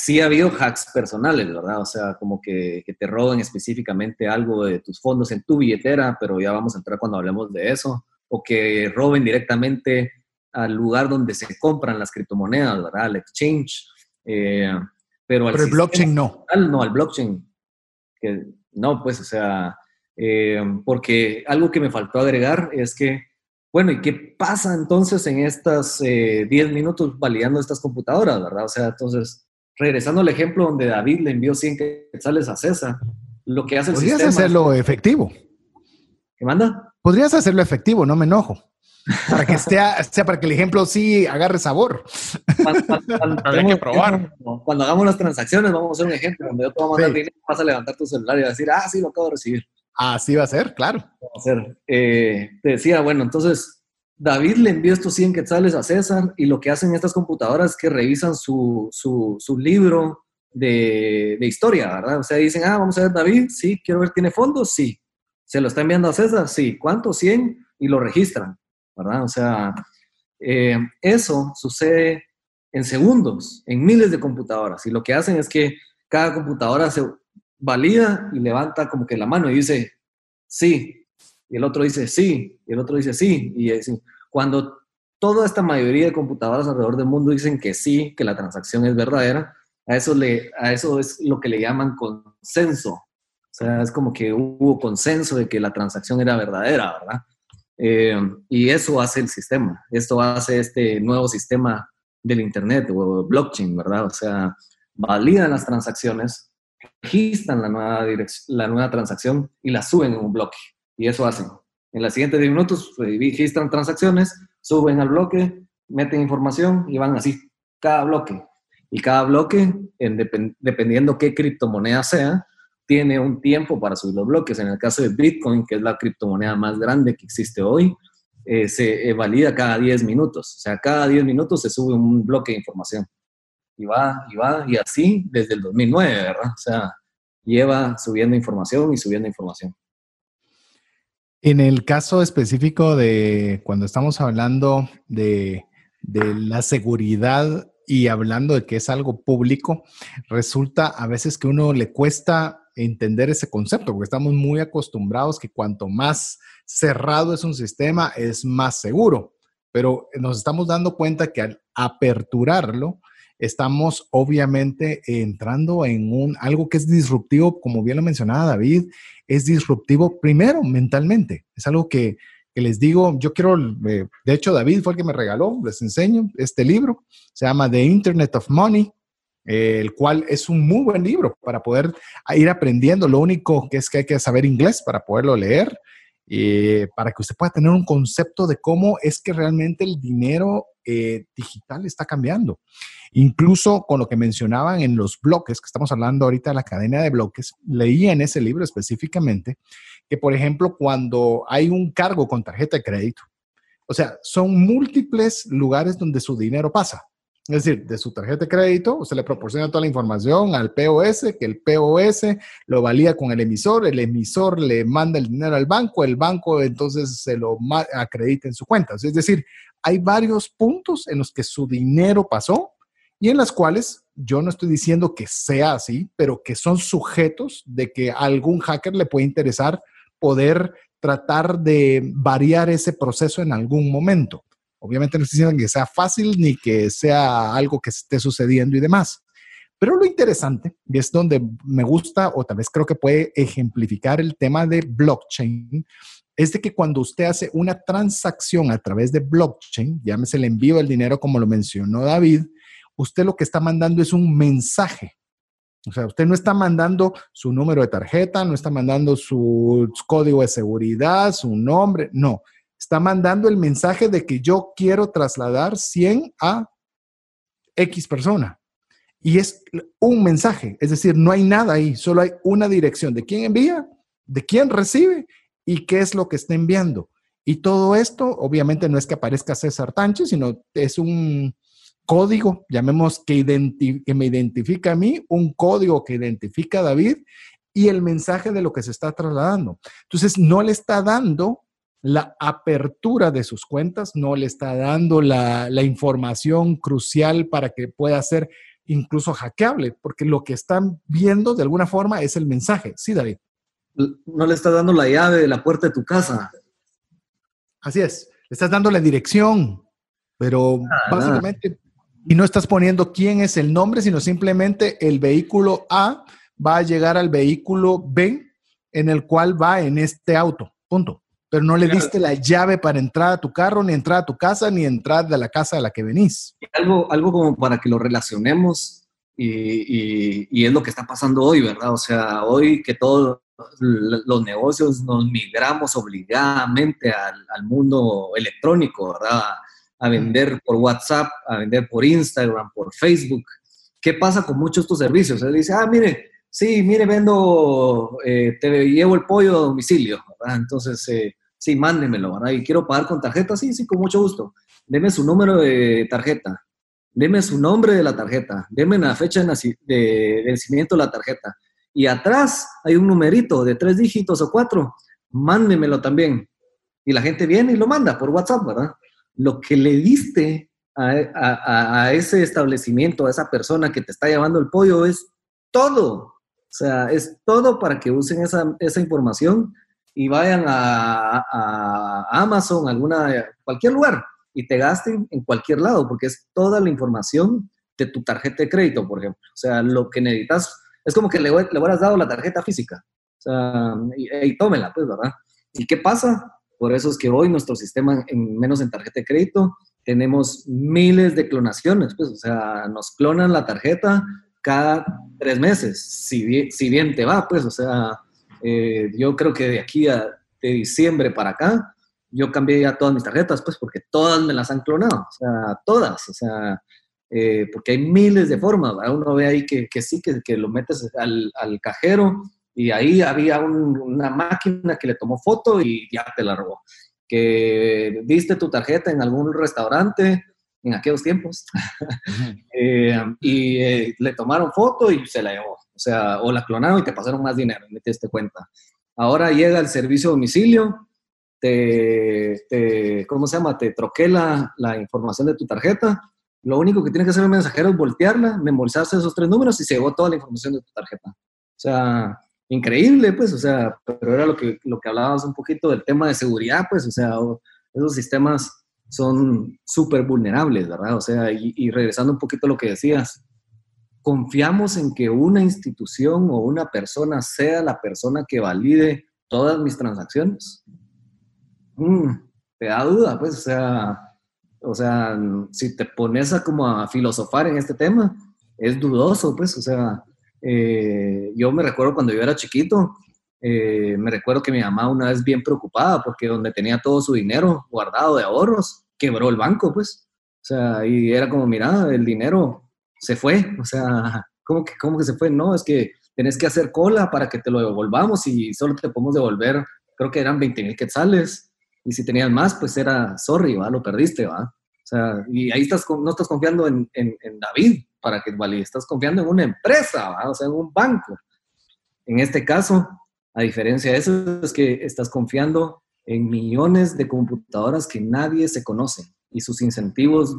Sí ha habido hacks personales, ¿verdad? O sea, como que, te roben específicamente algo de tus fondos en tu billetera, pero ya vamos a entrar cuando hablemos de eso, o que roben directamente al lugar donde se compran las criptomonedas, ¿verdad? Al exchange. Eh, pero, al el blockchain no. No, al blockchain. Que, no, pues, o sea, eh, porque algo que me faltó agregar es que, bueno, ¿y qué pasa entonces en estas 10 eh, minutos validando estas computadoras, verdad? O sea, entonces regresando al ejemplo donde David le envió 100 quetzales a César, lo que hace el Podrías hacerlo efectivo. ¿Qué manda? Podrías hacerlo efectivo, no me enojo. Para que sea, sea para que el ejemplo sí agarre sabor. Cuando, que probar. Cuando hagamos las transacciones, vamos a hacer un ejemplo. Donde yo te voy a mandar dinero, vas a levantar tu celular y a decir, ah, sí, lo acabo de recibir. Así va a ser, claro. Va a ser. Eh, te decía, bueno, entonces David le envió estos 100 quetzales a César y lo que hacen estas computadoras es que revisan su, libro de, historia, ¿verdad? O sea, dicen, ah, vamos a ver, David, sí, quiero ver, ¿tiene fondos? Sí. ¿Se lo está enviando a César? Sí. ¿Cuánto? 100 y lo registran, ¿verdad? O sea, eh, eso sucede en segundos, en miles de computadoras. Y lo que hacen es que cada computadora se valida y levanta como que la mano y dice, sí, y el otro dice sí, y el otro dice sí, y cuando toda esta mayoría de computadoras alrededor del mundo dicen que sí, que la transacción es verdadera, a eso, le, a eso es lo que le llaman consenso. O sea, es como que hubo consenso de que la transacción era verdadera, ¿verdad? Eh, y eso hace el sistema. Esto hace este nuevo sistema del Internet o blockchain, ¿verdad? O sea, validan las transacciones, registran la nueva, la nueva transacción y la suben en un bloque. Y eso hacen. En las siguientes 10 minutos registran transacciones, suben al bloque, meten información y van así, cada bloque. Y cada bloque, dependiendo qué criptomoneda sea, tiene un tiempo para subir los bloques. En el caso de Bitcoin, que es la criptomoneda más grande que existe hoy, eh, se valida cada 10 minutos. O sea, cada 10 minutos se sube un bloque de información. y va, y va, y así desde el 2009, ¿verdad? O sea, lleva subiendo información y subiendo información. En el caso específico de cuando estamos hablando de, la seguridad y hablando de que es algo público, resulta a veces que uno le cuesta entender ese concepto, porque estamos muy acostumbrados que cuanto más cerrado es un sistema, es más seguro. Pero nos estamos dando cuenta que al aperturarlo, estamos obviamente entrando en un algo que es disruptivo, como bien lo mencionaba David, es disruptivo primero mentalmente. Es algo que, les digo, yo quiero, eh, de hecho David fue el que me regaló, les enseño este libro, se llama The Internet of Money, el cual es un muy buen libro para poder ir aprendiendo. Lo único que es que hay que saber inglés para poderlo leer y para que usted pueda tener un concepto de cómo es que realmente el dinero eh, digital está cambiando. Incluso con lo que mencionaban en los bloques, que estamos hablando ahorita de la cadena de bloques, leía en ese libro específicamente que, por ejemplo, cuando hay un cargo con tarjeta de crédito, o sea, son múltiples lugares donde su dinero pasa. Es decir, de su tarjeta de crédito, usted le proporciona toda la información al POS, que el POS lo valía con el emisor, el emisor le manda el dinero al banco, el banco entonces se lo acredita en su cuenta. Es decir, hay varios puntos en los que su dinero pasó y en las cuales yo no estoy diciendo que sea así, pero que son sujetos de que algún hacker le puede interesar poder tratar de variar ese proceso en algún momento. Obviamente no estoy diciendo que sea fácil ni que sea algo que esté sucediendo y demás. Pero lo interesante, y es donde me gusta o tal vez creo que puede ejemplificar el tema de blockchain, es de que cuando usted hace una transacción a través de blockchain, llámese el envío del dinero como lo mencionó David, usted lo que está mandando es un mensaje. O sea, usted no está mandando su número de tarjeta, no está mandando su código de seguridad, su nombre, no está mandando el mensaje de que yo quiero trasladar 100 a X persona. Y es un mensaje, es decir, no hay nada ahí, solo hay una dirección de quién envía, de quién recibe y qué es lo que está enviando. Y todo esto, obviamente, no es que aparezca César Tánchez, sino es un código, llamemos que, que me identifica a mí, un código que identifica a David y el mensaje de lo que se está trasladando. Entonces, no le está dando la apertura de sus cuentas, no le está dando la, información crucial para que pueda ser incluso hackeable, porque lo que están viendo de alguna forma es el mensaje. Sí, David. No le está dando la llave de la puerta de tu casa. Así es, le estás dando la dirección, pero básicamente, y no estás poniendo quién es el nombre, sino simplemente el vehículo A va a llegar al vehículo B en el cual va en este auto. Punto pero no le diste la llave para entrar a tu carro, ni entrar a tu casa, ni entrar de la casa a la que venís. Algo, algo como para que lo relacionemos y, es lo que está pasando hoy, ¿verdad? O sea, hoy que todos los negocios nos migramos obligadamente al, al mundo electrónico, ¿verdad? A vender por WhatsApp, a vender por Instagram, por Facebook. ¿Qué pasa con muchos de estos servicios? Él dice, ah, mire, sí, mire, vendo, eh, te llevo el pollo a domicilio, ¿verdad? Entonces, eh, sí, mándemelo, ¿verdad? Y quiero pagar con tarjeta, sí, sí, con mucho gusto. Deme su número de tarjeta, deme su nombre de la tarjeta, deme la fecha de vencimiento de la tarjeta. Y atrás hay un numerito de tres dígitos o cuatro, mándemelo también. Y la gente viene y lo manda por WhatsApp, ¿verdad? Lo que le diste a, a ese establecimiento, a esa persona que te está llevando el pollo es todo. O sea, es todo para que usen esa, esa información y vayan a, a, Amazon, alguna, cualquier lugar, y te gasten en cualquier lado, porque es toda la información de tu tarjeta de crédito, por ejemplo. O sea, lo que necesitas, es como que le, le hubieras dado la tarjeta física. O sea, y, tómela, pues, ¿verdad? ¿Y qué pasa? Por eso es que hoy nuestro sistema, en, menos en tarjeta de crédito, tenemos miles de clonaciones, pues, o sea, nos clonan la tarjeta, cada tres meses, si bien, si bien te va, pues, o sea, eh, yo creo que de aquí a de diciembre para acá, yo cambié ya todas mis tarjetas, pues, porque todas me las han clonado, o sea, todas, o sea, eh, porque hay miles de formas, uno ve ahí que, que sí, que, que, lo metes al, al, cajero y ahí había una máquina que le tomó foto y ya te la robó. Que viste tu tarjeta en algún restaurante en aquellos tiempos. Eh, y eh, le tomaron foto y se la llevó. O sea, o la clonaron y te pasaron más dinero, me diste cuenta. Ahora llega el servicio a domicilio, te, te, ¿cómo se llama? Te troquela la información de tu tarjeta. Lo único que tiene que hacer el mensajero es voltearla, memorizarse esos tres números y se llevó toda la información de tu tarjeta. O sea, increíble, pues, o sea, pero era lo que, lo que hablábamos un poquito del tema de seguridad, pues, o sea, esos sistemas son súper vulnerables, ¿verdad? O sea, y, regresando un poquito a lo que decías, confiamos en que una institución o una persona sea la persona que valide todas mis transacciones. Mm, te da duda, pues, o sea, o sea, si te pones a como a filosofar en este tema, es dudoso, pues, o sea, eh, yo me recuerdo cuando yo era chiquito, eh, me recuerdo que mi mamá una vez bien preocupada porque donde tenía todo su dinero guardado de ahorros, quebró el banco, pues. O sea, y era como, mira, el dinero se fue. O sea, ¿cómo que, cómo que se fue? No, es que tenés que hacer cola para que te lo devolvamos y solo te podemos devolver, creo que eran 20 mil quetzales. Y si tenías más, pues era, sorry, ¿va? lo perdiste, ¿va? O sea, y ahí estás, no estás confiando en, en, en David para que valide, estás confiando en una empresa, ¿va? o sea, en un banco. En este caso, a diferencia de eso, es que estás confiando en millones de computadoras que nadie se conoce y sus incentivos,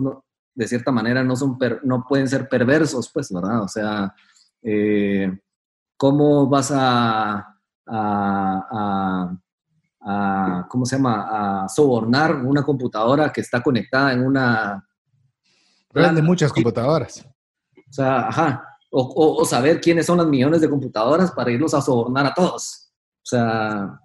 de cierta manera, no, son no pueden ser perversos, pues, ¿verdad? O sea, eh, ¿cómo vas a, a, a, ¿cómo se llama?, a sobornar una computadora que está conectada en una... de muchas computadoras. O sea, ajá, o, o, saber quiénes son las millones de computadoras para irlos a sobornar a todos. O sea,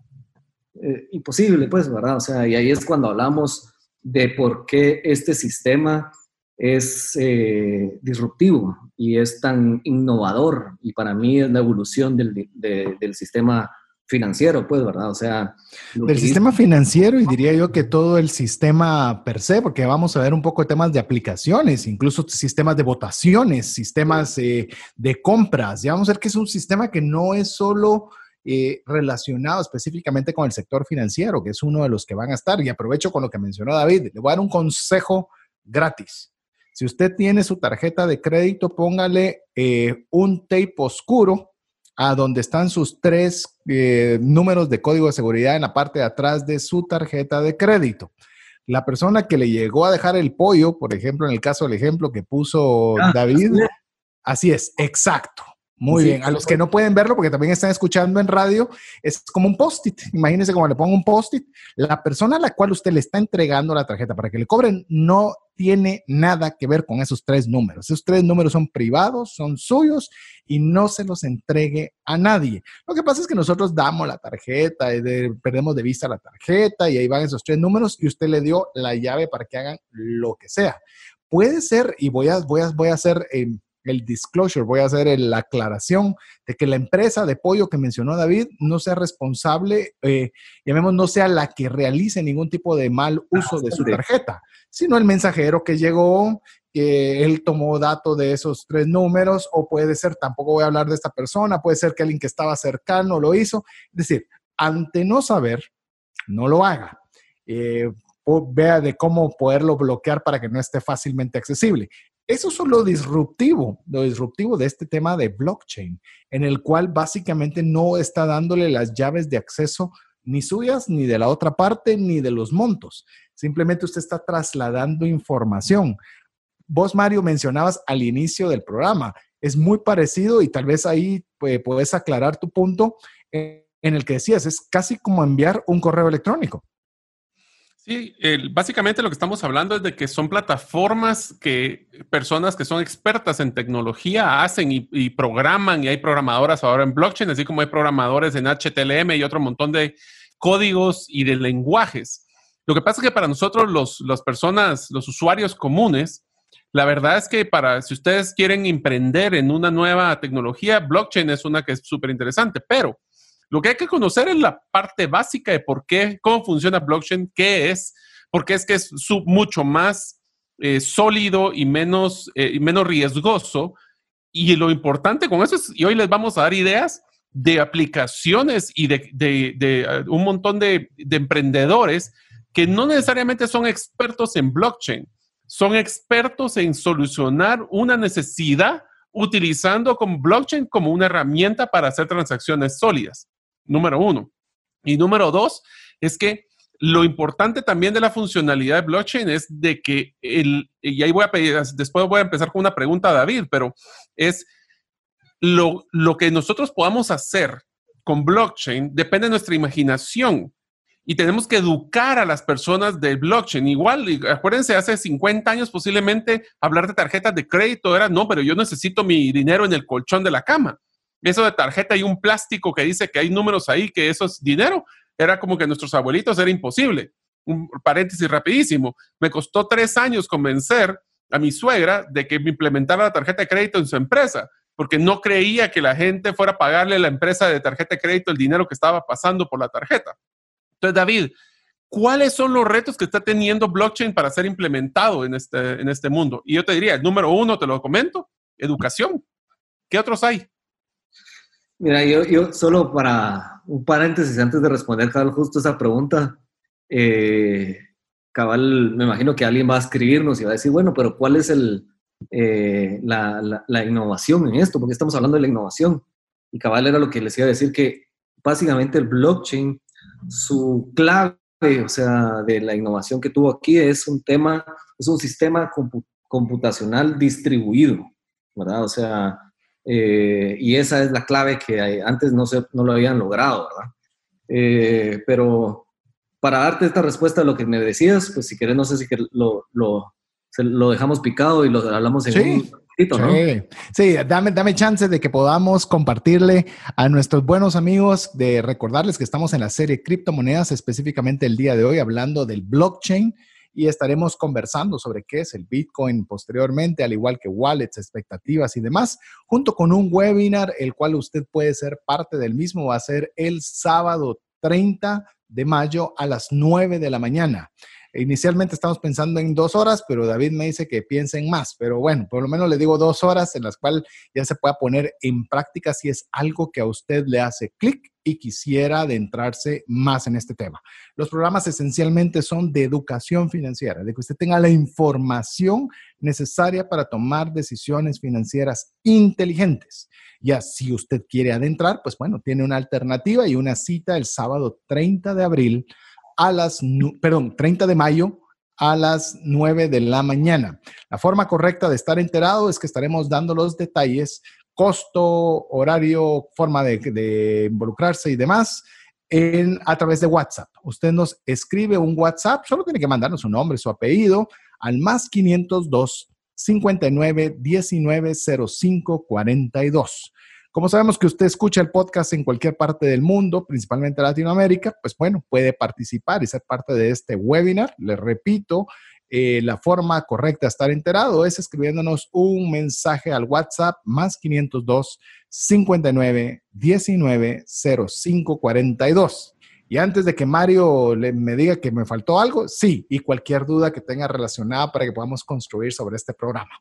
eh, imposible, pues, ¿verdad? O sea, y ahí es cuando hablamos de por qué este sistema es eh, disruptivo y es tan innovador y para mí es la evolución del, del sistema financiero, pues, ¿verdad? O sea... Del sistema financiero y diría yo que todo el sistema per se, porque vamos a ver un poco de temas de aplicaciones, incluso sistemas de votaciones, sistemas eh, de compras. Ya vamos a ver que es un sistema que no es solo eh, relacionado específicamente con el sector financiero, que es uno de los que van a estar. Y aprovecho con lo que mencionó David, le voy a dar un consejo gratis. Si usted tiene su tarjeta de crédito, póngale eh, un tape oscuro a donde están sus tres eh, números de código de seguridad en la parte de atrás de su tarjeta de crédito. La persona que le llegó a dejar el pollo, por ejemplo, en el caso del ejemplo que puso ah, David, así es, exacto. Muy bien. A los que no pueden verlo, porque también están escuchando en radio, es como un post-it. Imagínense como le pongo un post-it. La persona a la cual usted le está entregando la tarjeta para que le cobren no tiene nada que ver con esos tres números. Esos tres números son privados, son suyos y no se los entregue a nadie. Lo que pasa es que nosotros damos la tarjeta, perdemos de vista la tarjeta y ahí van esos tres números y usted le dio la llave para que hagan lo que sea. Puede ser, y voy a, voy a, voy a hacer... Eh, el disclosure, voy a hacer la aclaración de que la empresa de pollo que mencionó David no sea responsable, eh, llamemos, no sea la que realice ningún tipo de mal ah, uso de su tarjeta, sino el mensajero que llegó, que él tomó dato de esos tres números, o puede ser, tampoco voy a hablar de esta persona, puede ser que alguien que estaba cercano lo hizo. Es decir, ante no saber, no lo haga. Eh, vea de cómo poderlo bloquear para que no esté fácilmente accesible. Eso es lo disruptivo, lo disruptivo de este tema de blockchain, en el cual básicamente no está dándole las llaves de acceso ni suyas, ni de la otra parte, ni de los montos. Simplemente usted está trasladando información. Vos, Mario, mencionabas al inicio del programa. Es muy parecido y tal vez ahí pues, puedes aclarar tu punto en el que decías, es casi como enviar un correo electrónico. Sí, básicamente lo que estamos hablando es de que son plataformas que personas que son expertas en tecnología hacen y, programan, y hay programadoras ahora en blockchain, así como hay programadores en HTML y otro montón de códigos y de lenguajes. Lo que pasa es que para nosotros, los, las personas, los usuarios comunes, la verdad es que para si ustedes quieren emprender en una nueva tecnología, blockchain es una que es súper interesante, pero lo que hay que conocer es la parte básica de por qué, cómo funciona blockchain, qué es, porque es que es mucho más eh, sólido y menos, eh, y menos riesgoso. Y lo importante con eso es, y hoy les vamos a dar ideas de aplicaciones y de, de, uh, un montón de, emprendedores que no necesariamente son expertos en blockchain, son expertos en solucionar una necesidad utilizando como blockchain como una herramienta para hacer transacciones sólidas. Número uno. Y número dos es que lo importante también de la funcionalidad de blockchain es de que el, y ahí voy a pedir, después voy a empezar con una pregunta a David, pero es lo, lo que nosotros podamos hacer con blockchain depende de nuestra imaginación y tenemos que educar a las personas del blockchain. Igual, acuérdense, hace 50 años posiblemente hablar de tarjetas de crédito era, no, pero yo necesito mi dinero en el colchón de la cama. Eso de tarjeta y un plástico que dice que hay números ahí, que eso es dinero, era como que nuestros abuelitos era imposible. Un paréntesis rapidísimo. Me costó tres años convencer a mi suegra de que me implementara la tarjeta de crédito en su empresa, porque no creía que la gente fuera a pagarle a la empresa de tarjeta de crédito el dinero que estaba pasando por la tarjeta. Entonces, David, ¿cuáles son los retos que está teniendo blockchain para ser implementado en este, en este mundo? Y yo te diría, el número uno, te lo comento, educación. ¿Qué otros hay? Mira, yo, yo solo para un paréntesis antes de responder, Cabal, justo esa pregunta, eh, Cabal, me imagino que alguien va a escribirnos y va a decir, bueno, pero ¿cuál es el, eh, la, la, la, innovación en esto? Porque estamos hablando de la innovación. Y Cabal era lo que les iba a decir, que básicamente el blockchain su clave, o sea, de la innovación que tuvo aquí es un tema, es un sistema computacional distribuido, ¿verdad? O sea, eh, y esa es la clave que antes no, se, no lo habían logrado, ¿verdad? Eh, pero para darte esta respuesta a lo que me decías, pues si querés, no sé si lo, lo, lo dejamos picado y lo hablamos en un Sí, dame, dame chance de que podamos compartirle a nuestros buenos amigos de recordarles que estamos en la serie criptomonedas, específicamente el día de hoy hablando del blockchain y estaremos conversando sobre qué es el Bitcoin posteriormente, al igual que wallets, expectativas y demás, junto con un webinar, el cual usted puede ser parte del mismo, va a ser el sábado 30 de mayo a las 9 de la mañana. Inicialmente estamos pensando en dos horas, pero David me dice que piensen más. Pero bueno, por lo menos le digo dos horas en las cuales ya se pueda poner en práctica si es algo que a usted le hace clic y quisiera adentrarse más en este tema. Los programas esencialmente son de educación financiera, de que usted tenga la información necesaria para tomar decisiones financieras inteligentes. Ya si usted quiere adentrar, pues bueno, tiene una alternativa y una cita el sábado 30 de abril a las, perdón, 30 de mayo a las 9 de la mañana. La forma correcta de estar enterado es que estaremos dando los detalles, costo, horario, forma de, involucrarse y demás. En, a través de WhatsApp. Usted nos escribe un WhatsApp, solo tiene que mandarnos su nombre, su apellido al más 502 59 19 05 42. Como sabemos que usted escucha el podcast en cualquier parte del mundo, principalmente Latinoamérica, pues bueno, puede participar y ser parte de este webinar. Le repito, eh, la forma correcta de estar enterado es escribiéndonos un mensaje al WhatsApp más 502 59 19 05 42. Y antes de que Mario le, me diga que me faltó algo, sí, y cualquier duda que tenga relacionada para que podamos construir sobre este programa.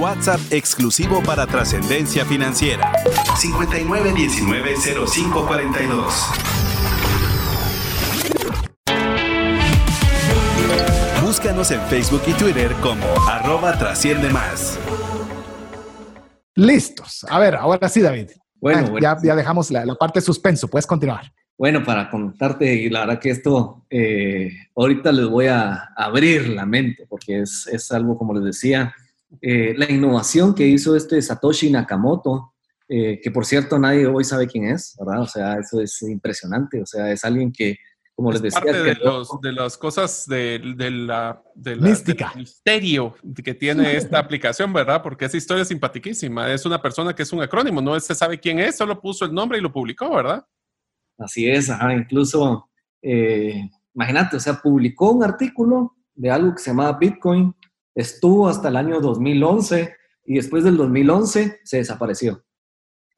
WhatsApp exclusivo para trascendencia financiera. 59190542. Búscanos en Facebook y Twitter como arroba trasciende más. Listos. A ver, ahora sí, David. Bueno, Ah, bueno. Ya, ya dejamos la, la parte de suspenso. Puedes continuar. Bueno, para contarte, y la verdad que esto, eh, ahorita les voy a abrir la mente, porque es, es algo, como les decía, eh, la innovación que hizo este Satoshi Nakamoto, eh, que por cierto nadie hoy sabe quién es, ¿verdad? O sea, eso es impresionante, o sea, es alguien que, como les Es decía, parte de, creó- los, de las cosas de, de la, de la- Mística. del misterio que tiene esta aplicación, ¿verdad? Porque esa historia es simpaticísima. Es una persona que es un acrónimo, no se sabe quién es, solo puso el nombre y lo publicó, ¿verdad? Así es, ajá, incluso, eh, imagínate, o sea, publicó un artículo de algo que se llamaba Bitcoin, estuvo hasta el año 2011 y después del 2011 se desapareció.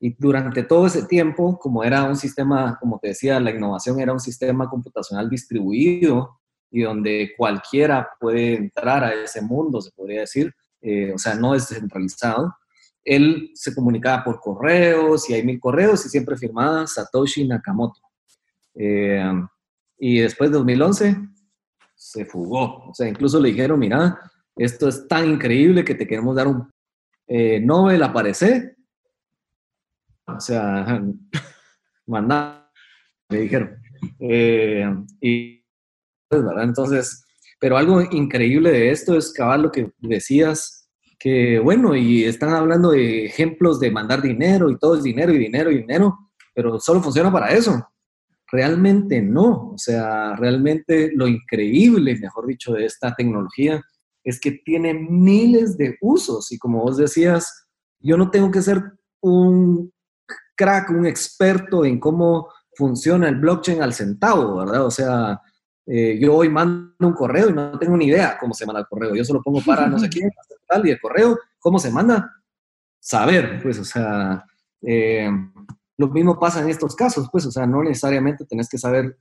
Y durante todo ese tiempo, como era un sistema, como te decía, la innovación era un sistema computacional distribuido y donde cualquiera puede entrar a ese mundo, se podría decir, eh, o sea, no es descentralizado. Él se comunicaba por correos y hay mil correos y siempre firmaba Satoshi Nakamoto. Eh, y después de 2011 se fugó. O sea, incluso le dijeron, mira, esto es tan increíble que te queremos dar un eh, Nobel, aparece. O sea, mandá, le dijeron. Eh, y, ¿verdad? Entonces, pero algo increíble de esto es cabal lo que decías, que bueno, y están hablando de ejemplos de mandar dinero y todo es dinero y dinero y dinero, pero solo funciona para eso. Realmente no, o sea, realmente lo increíble, mejor dicho, de esta tecnología es que tiene miles de usos y como vos decías, yo no tengo que ser un crack, un experto en cómo funciona el blockchain al centavo, ¿verdad? O sea, eh, yo hoy mando un correo y no tengo ni idea cómo se manda el correo. Yo solo pongo para no sé quién, tal, y el correo, ¿cómo se manda? Saber, pues, o sea, eh, lo mismo pasa en estos casos, pues, o sea, no necesariamente tenés que saber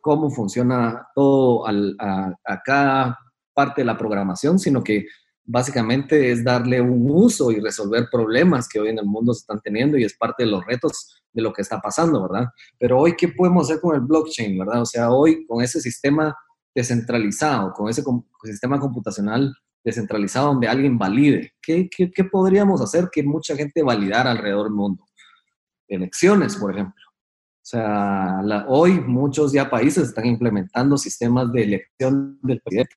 cómo funciona todo al, a, a cada parte de la programación, sino que básicamente es darle un uso y resolver problemas que hoy en el mundo se están teniendo y es parte de los retos de lo que está pasando, ¿verdad? Pero hoy, ¿qué podemos hacer con el blockchain, verdad? O sea, hoy con ese sistema descentralizado, con ese sistema computacional descentralizado donde alguien valide, ¿qué, ¿qué, qué, podríamos hacer que mucha gente validara alrededor del mundo? Elecciones, por ejemplo. O sea, hoy muchos ya países están implementando sistemas de elección del presidente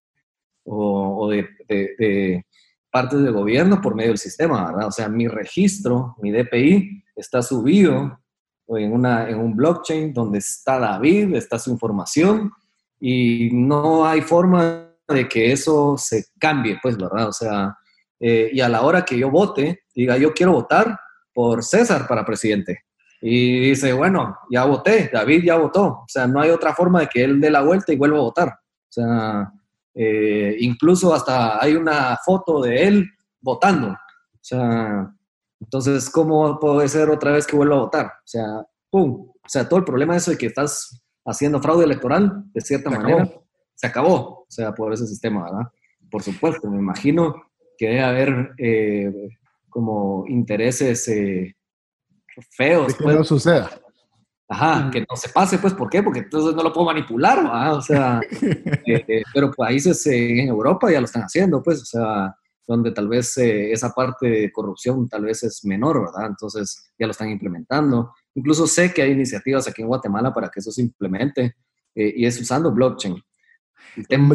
o, de, partes del gobierno por medio del sistema, ¿verdad? O sea, mi registro, mi DPI está subido en, una, en un blockchain donde está David, está su información y no hay forma de que eso se cambie, pues, ¿verdad? O sea, eh, y a la hora que yo vote, diga, yo quiero votar por César para presidente. Y dice, bueno, ya voté, David ya votó. O sea, no hay otra forma de que él dé la vuelta y vuelva a votar. O sea, eh, incluso hasta hay una foto de él votando. O sea, entonces, ¿cómo puede ser otra vez que vuelva a votar? O sea, ¡pum! O sea, todo el problema de eso de que estás haciendo fraude electoral, de cierta Se manera, acabó. se acabó. O sea, por ese sistema, ¿verdad? Por supuesto, me imagino que debe haber eh, como intereses eh, feos. De que pues. no suceda. Ajá, que no se pase, pues, ¿por qué? Porque entonces no lo puedo manipular, ¿verdad? O sea, eh, eh, pero países eh, en Europa ya lo están haciendo, pues, o sea, donde tal vez eh, esa parte de corrupción tal vez es menor, ¿verdad? Entonces ya lo están implementando. Incluso sé que hay iniciativas aquí en Guatemala para que eso se implemente eh, y es usando blockchain.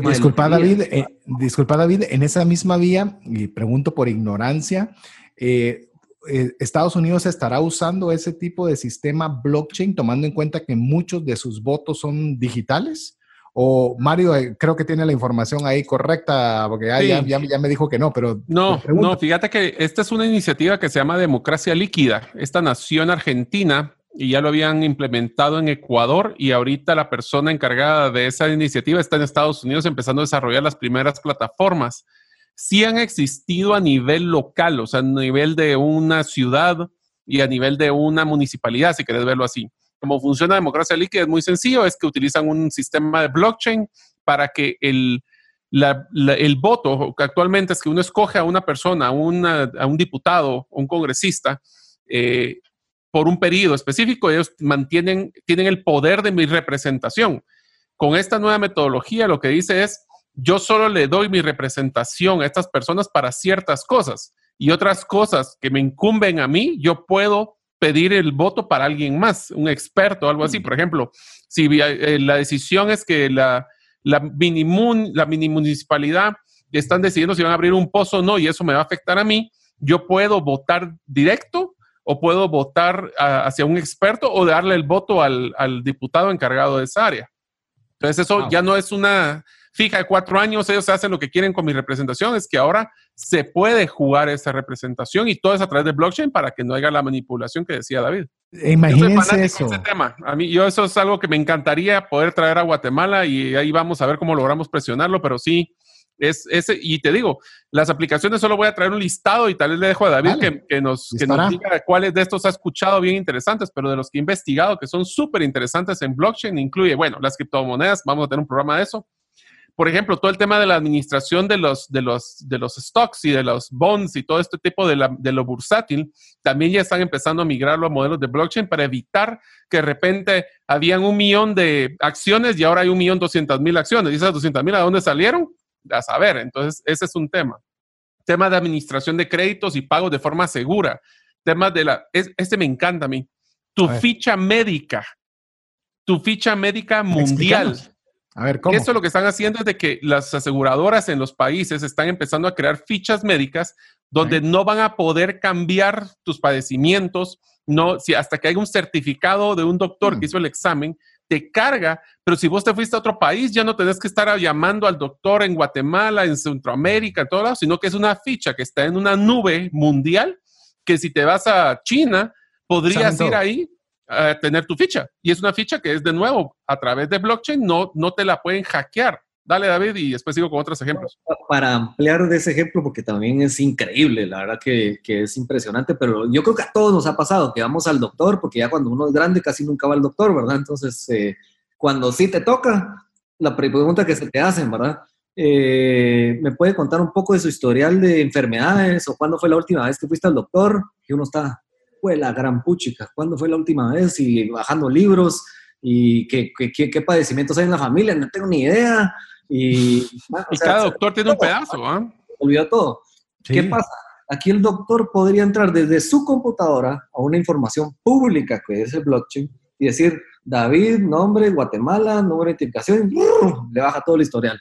Disculpa, David, eh, disculpa, David, en esa misma vía, y pregunto por ignorancia, eh, eh, Estados Unidos estará usando ese tipo de sistema blockchain tomando en cuenta que muchos de sus votos son digitales? O Mario, eh, creo que tiene la información ahí correcta, porque ya, Sí. ya, ya- ya me dijo que no, pero... No, no, fíjate que esta es una iniciativa que se llama Democracia Líquida. Esta nació en Argentina y ya lo habían implementado en Ecuador y ahorita la persona encargada de esa iniciativa está en Estados Unidos empezando a desarrollar las primeras plataformas. Sí han existido a nivel local, o sea, a nivel de una ciudad y a nivel de una municipalidad, si querés verlo así. Como funciona la democracia líquida es muy sencillo, es que utilizan un sistema de blockchain para que el, el voto, que actualmente es que uno escoge a una persona, a, a un diputado, un congresista, eh, por un periodo específico, ellos mantienen, tienen el poder de mi representación. Con esta nueva metodología lo que dice es, yo solo le doy mi representación a estas personas para ciertas cosas y otras cosas que me incumben a mí, yo puedo pedir el voto para alguien más, un experto algo así. Mm. Por ejemplo, si eh, la decisión es que la, la, mini, la mini municipalidad están decidiendo si van a abrir un pozo o no y eso me va a afectar a mí, yo puedo votar directo o puedo votar hacia un experto o darle el voto al, diputado encargado de esa área. Entonces eso ya no es una fija de cuatro años, ellos hacen lo que quieren con mi representación, es que ahora se puede jugar esa representación y todo es a través de blockchain para que no haya la manipulación que decía David. Imagínense eso. tema. A mí, yo eso es algo que me encantaría poder traer a Guatemala y ahí vamos a ver cómo logramos presionarlo, pero sí, es ese, y te digo, las aplicaciones solo voy a traer un listado y tal vez le dejo a David que, nos, que nos diga cuáles de estos ha escuchado bien interesantes, pero de los que he investigado que son súper interesantes en blockchain, incluye, bueno, las criptomonedas, vamos a tener un programa de eso. Por ejemplo, todo el tema de la administración de los, de los, de los stocks y de los bonds y todo este tipo de, la, de lo bursátil, también ya están empezando a migrarlo a modelos de blockchain para evitar que de repente habían un millón de acciones y ahora hay un millón doscientas mil acciones. ¿Y esas doscientas mil a dónde salieron? a saber. Entonces, ese es un tema. Tema de administración de créditos y pagos de forma segura. Tema de la, este me encanta a mí. Tu ficha médica, tu ficha médica mundial. A ver, ¿cómo? Eso lo que están haciendo es de que las aseguradoras en los países están empezando a crear fichas médicas donde no van a poder cambiar tus padecimientos, no, si hasta que haya un certificado de un doctor que mm. hizo el examen te carga, pero si vos te fuiste a otro país, ya no tenés que estar llamando al doctor en Guatemala, en Centroamérica, en todos lados, sino que es una ficha que está en una nube mundial, que si te vas a China, podrías ir ahí a tener tu ficha. Y es una ficha que es de nuevo, a través de blockchain, no, no te la pueden hackear. Dale, David, y después sigo con otros ejemplos. Para ampliar de ese ejemplo, porque también es increíble, la verdad que, que, es impresionante, pero yo creo que a todos nos ha pasado que vamos al doctor, porque ya cuando uno es grande casi nunca va al doctor, ¿verdad? Entonces, eh, cuando sí te toca, la pregunta que se te hacen, ¿verdad? Eh, ¿Me puede contar un poco de su historial de enfermedades o cuándo fue la última vez que fuiste al doctor? Y uno está, fue la gran puchica, ¿cuándo fue la última vez? Y bajando libros, y qué, qué, qué padecimientos hay en la familia, no tengo ni idea. Y, cada doctor tiene un pedazo, ¿ah? Olvida todo. ¿Qué pasa? Aquí el doctor podría entrar desde su computadora a una información pública que es el blockchain y decir, David, nombre, Guatemala, número de identificación, le baja todo el historial.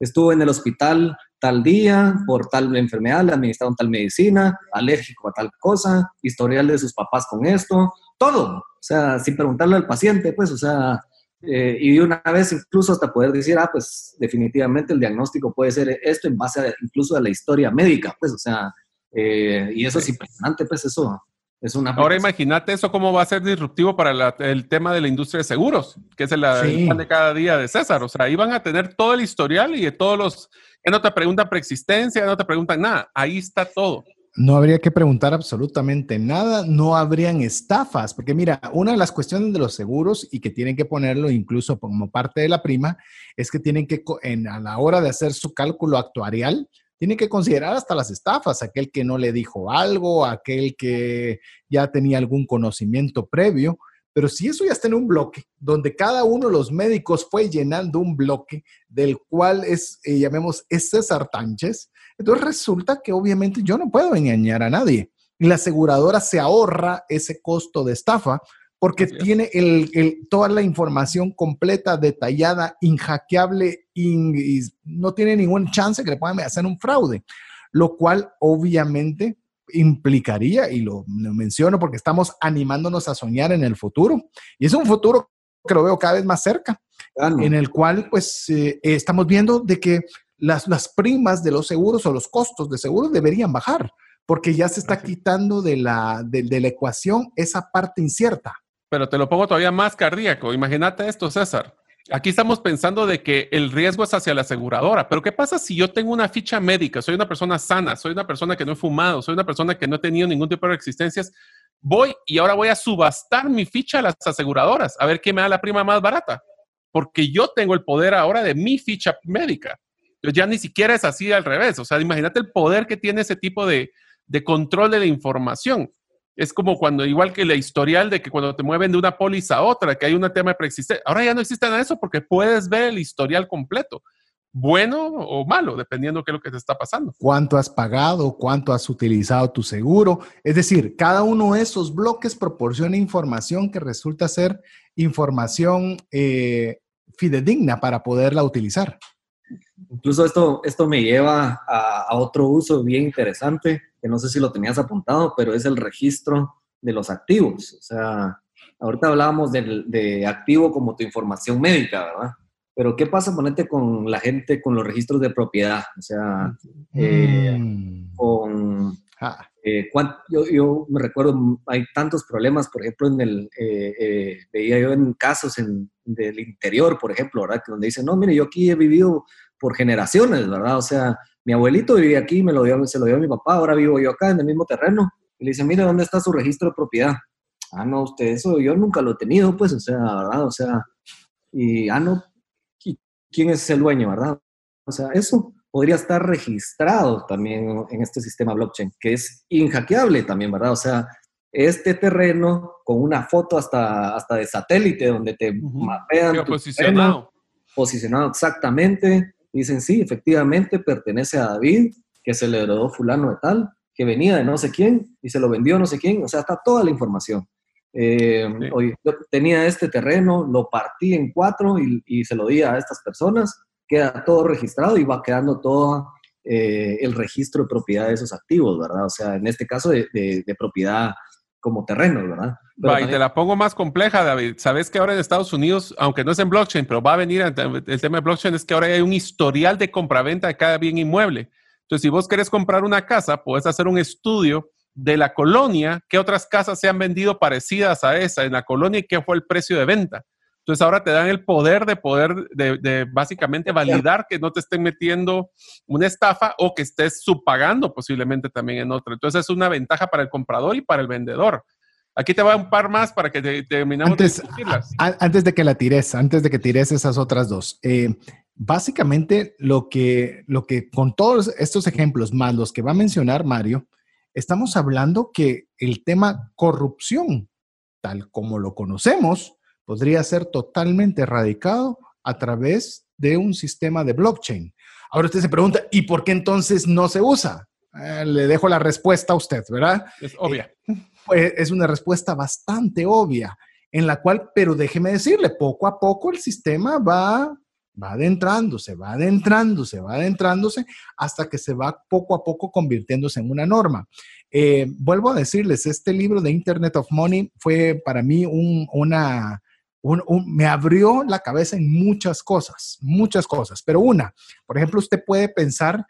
Estuvo en el hospital tal día por tal enfermedad, le administraron tal medicina, alérgico a tal cosa, historial de sus papás con esto, todo. O sea, sin preguntarle al paciente, pues, o sea, eh, y de una vez incluso hasta poder decir, ah, pues definitivamente el diagnóstico puede ser esto en base a, incluso a la historia médica, pues, o sea, eh, y eso es impresionante, pues eso es una... Ahora imagínate eso cómo va a ser disruptivo para el tema de la industria de seguros, que es el, pan de cada día de César, o sea, ahí van a tener todo el historial y de todos los, ya no te preguntan preexistencia, no te preguntan nada, ahí está todo. No habría que preguntar absolutamente nada, no habrían estafas, porque mira, una de las cuestiones de los seguros y que tienen que ponerlo incluso como parte de la prima es que tienen que, en, a la hora de hacer su cálculo actuarial, tienen que considerar hasta las estafas, aquel que no le dijo algo, aquel que ya tenía algún conocimiento previo. Pero si eso ya está en un bloque, donde cada uno de los médicos fue llenando un bloque del cual es, eh, llamemos, es César Tánchez, entonces resulta que obviamente yo no puedo engañar a nadie. Y la aseguradora se ahorra ese costo de estafa porque tiene el, toda la información completa, detallada, inhackeable y no tiene ningún chance que le puedan hacer un fraude, lo cual obviamente implicaría, y lo, menciono porque estamos animándonos a soñar en el futuro, y es un futuro que lo veo cada vez más cerca, en el cual pues eh, estamos viendo de que las, las primas de los seguros o los costos de seguros deberían bajar, porque ya se está quitando de la, de, de la ecuación esa parte incierta. Pero te lo pongo todavía más cardíaco. Imagínate esto, César. Aquí estamos pensando de que el riesgo es hacia la aseguradora, pero ¿qué pasa si yo tengo una ficha médica? Soy una persona sana, soy una persona que no he fumado, soy una persona que no he tenido ningún tipo de existencias. Voy y ahora voy a subastar mi ficha a las aseguradoras a ver qué me da la prima más barata, porque yo tengo el poder ahora de mi ficha médica. Ya ni siquiera es así al revés. O sea, imagínate el poder que tiene ese tipo de, de control de la información. Es como cuando, igual que la historial de que cuando te mueven de una póliza a otra, que hay un tema de preexistencia. Ahora ya no existe nada eso porque puedes ver el historial completo, bueno o malo, dependiendo de qué es lo que te está pasando. ¿Cuánto has pagado? ¿Cuánto has utilizado tu seguro? Es decir, cada uno de esos bloques proporciona información que resulta ser información eh, fidedigna para poderla utilizar. Incluso esto, esto me lleva a, a, otro uso bien interesante, que no sé si lo tenías apuntado, pero es el registro de los activos. O sea, ahorita hablábamos de, de activo como tu información médica, ¿verdad? Pero ¿qué pasa, ponete, con la gente con los registros de propiedad? O sea, eh, mm. con... Ah. Eh, yo, yo, me recuerdo, hay tantos problemas, por ejemplo, en el, eh, eh veía yo en casos en, del interior, por ejemplo, ¿verdad? Donde dicen, no, mire, yo aquí he vivido por generaciones, ¿verdad? O sea, mi abuelito vivía aquí, me lo dio, se lo dio a mi papá, ahora vivo yo acá en el mismo terreno. Y le dice, mire, ¿dónde está su registro de propiedad? Ah, no, usted, eso yo nunca lo he tenido, pues, o sea, ¿verdad? O sea, y, ah, no, ¿quién es el dueño, verdad? O sea, eso podría estar registrado también en este sistema blockchain, que es inhackeable también, ¿verdad? O sea, este terreno con una foto hasta, hasta de satélite donde te mapean. posicionado. posicionado exactamente, dicen, sí, efectivamente pertenece a David, que se le heredó fulano de tal, que venía de no sé quién y se lo vendió no sé quién, o sea, está toda la información. Eh, yo tenía este terreno, lo partí en cuatro y, se lo di a estas personas, queda todo registrado y va quedando todo eh, el registro de propiedad de esos activos, ¿verdad? O sea, en este caso de, de, propiedad como terreno, ¿verdad? va, y te la pongo más compleja, David. Sabes que ahora en Estados Unidos, aunque no es en blockchain, pero va a venir el tema de blockchain, es que ahora hay un historial de compraventa de cada bien inmueble. Entonces, si vos querés comprar una casa, puedes hacer un estudio de la colonia, qué otras casas se han vendido parecidas a esa en la colonia y qué fue el precio de venta. Entonces ahora te dan el poder de poder de, básicamente validar que no te estén metiendo una estafa o que estés subpagando posiblemente también en otra. Entonces es una ventaja para el comprador y para el vendedor. Aquí te va un par más para que terminemos antes, de Antes de que la tires, antes de que tires esas otras dos. Eh, básicamente lo que, lo que con todos estos ejemplos más los que va a mencionar Mario, estamos hablando que el tema corrupción, tal como lo conocemos, podría ser totalmente erradicado a través de un sistema de blockchain. Ahora usted se pregunta, ¿y por qué entonces no se usa? Eh, le dejo la respuesta a usted, ¿verdad? Es obvia. Eh, pues es una respuesta bastante obvia, en la cual, pero déjeme decirle, poco a poco el sistema va, va adentrándose, va adentrándose, va adentrándose, hasta que se va poco a poco convirtiéndose en una norma. Eh, vuelvo a decirles, este libro de Internet of Money fue para mí un, una, me abrió la cabeza en muchas cosas, muchas cosas. Pero una, por ejemplo, usted puede pensar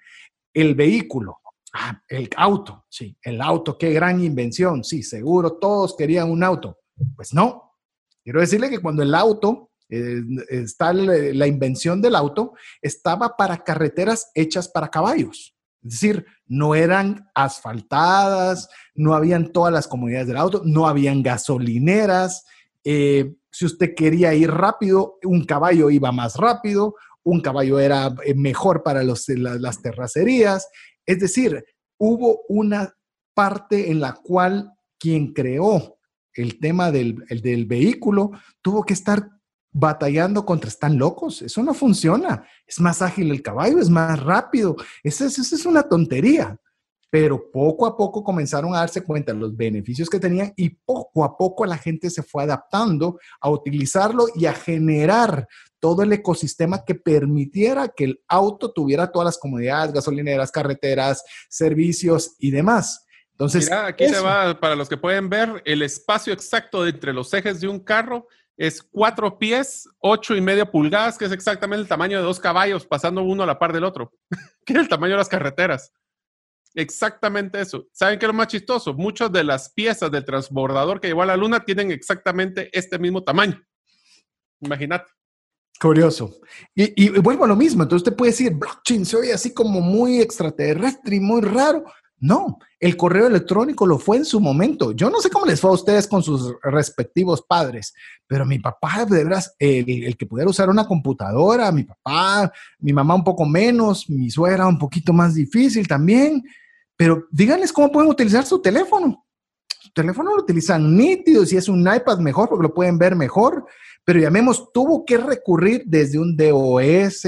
el vehículo, ah, el auto, sí, el auto, qué gran invención, sí, seguro todos querían un auto. Pues no, quiero decirle que cuando el auto, eh, está la invención del auto, estaba para carreteras hechas para caballos. Es decir, no eran asfaltadas, no habían todas las comunidades del auto, no habían gasolineras, eh, si usted quería ir rápido, un caballo iba más rápido, un caballo era eh, mejor para las terracerías. Es decir, hubo una parte en la cual quien creó el tema del, del vehículo tuvo que estar batallando contra están locos. Eso no funciona. Es más ágil el caballo, es más rápido. Esa es una tontería pero poco a poco comenzaron a darse cuenta de los beneficios que tenían y poco a poco la gente se fue adaptando a utilizarlo y a generar todo el ecosistema que permitiera que el auto tuviera todas las comodidades, gasolineras, carreteras, servicios y demás. Entonces, Mira, aquí se va, para los que pueden ver, el espacio exacto entre los ejes de un carro es cuatro pies, ocho y medio pulgadas, que es exactamente el tamaño de dos caballos pasando uno a la par del otro, que es el tamaño de las carreteras. Exactamente eso. ¿Saben qué es lo más chistoso? Muchas de las piezas del transbordador que llevó a la Luna tienen exactamente este mismo tamaño. Imagínate. Curioso. Y, vuelvo a lo mismo. Entonces usted puede decir, blockchain se oye así como muy extraterrestre y muy raro. No, el correo electrónico lo fue en su momento. Yo no sé cómo les fue a ustedes con sus respectivos padres, pero mi papá, de verdad, el, el, que pudiera usar una computadora, mi papá, mi mamá un poco menos, mi suegra un poquito más difícil también. Pero díganles cómo pueden utilizar su teléfono. Su teléfono lo utilizan nítido, si es un iPad mejor porque lo pueden ver mejor, pero llamemos, tuvo que recurrir desde un DOS,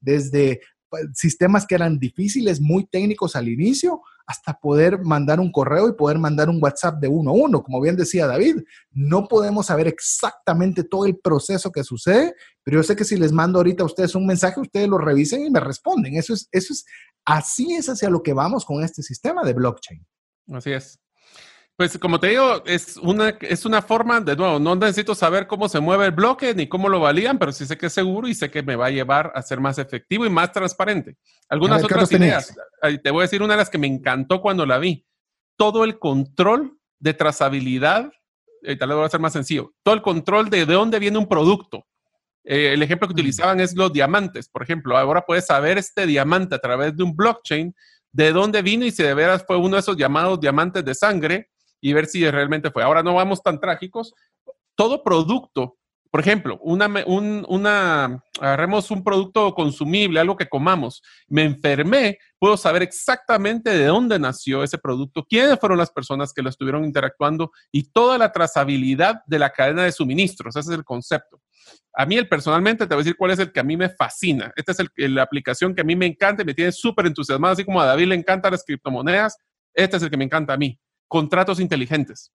desde pues, sistemas que eran difíciles, muy técnicos al inicio, hasta poder mandar un correo y poder mandar un WhatsApp de uno a uno. Como bien decía David, no podemos saber exactamente todo el proceso que sucede, pero yo sé que si les mando ahorita a ustedes un mensaje, ustedes lo revisen y me responden. Eso es, eso es, así es hacia lo que vamos con este sistema de blockchain. Así es. Pues como te digo, es una, es una forma, de nuevo, no necesito saber cómo se mueve el bloque ni cómo lo valían, pero sí sé que es seguro y sé que me va a llevar a ser más efectivo y más transparente. Algunas otras ideas. Te voy a decir una de las que me encantó cuando la vi. Todo el control de trazabilidad, eh, tal vez voy a ser más sencillo, todo el control de de dónde viene un producto. Eh, el ejemplo que utilizaban es los diamantes, por ejemplo. Ahora puedes saber este diamante a través de un blockchain, de dónde vino y si de veras fue uno de esos llamados diamantes de sangre y ver si realmente fue. Ahora no vamos tan trágicos. Todo producto, por ejemplo, una, un, una, agarremos un producto consumible, algo que comamos, me enfermé, puedo saber exactamente de dónde nació ese producto, quiénes fueron las personas que lo estuvieron interactuando y toda la trazabilidad de la cadena de suministros. Ese es el concepto. A mí, el, personalmente, te voy a decir cuál es el que a mí me fascina. Esta es el, la aplicación que a mí me encanta y me tiene súper entusiasmado, así como a David le encantan las criptomonedas. Este es el que me encanta a mí contratos inteligentes.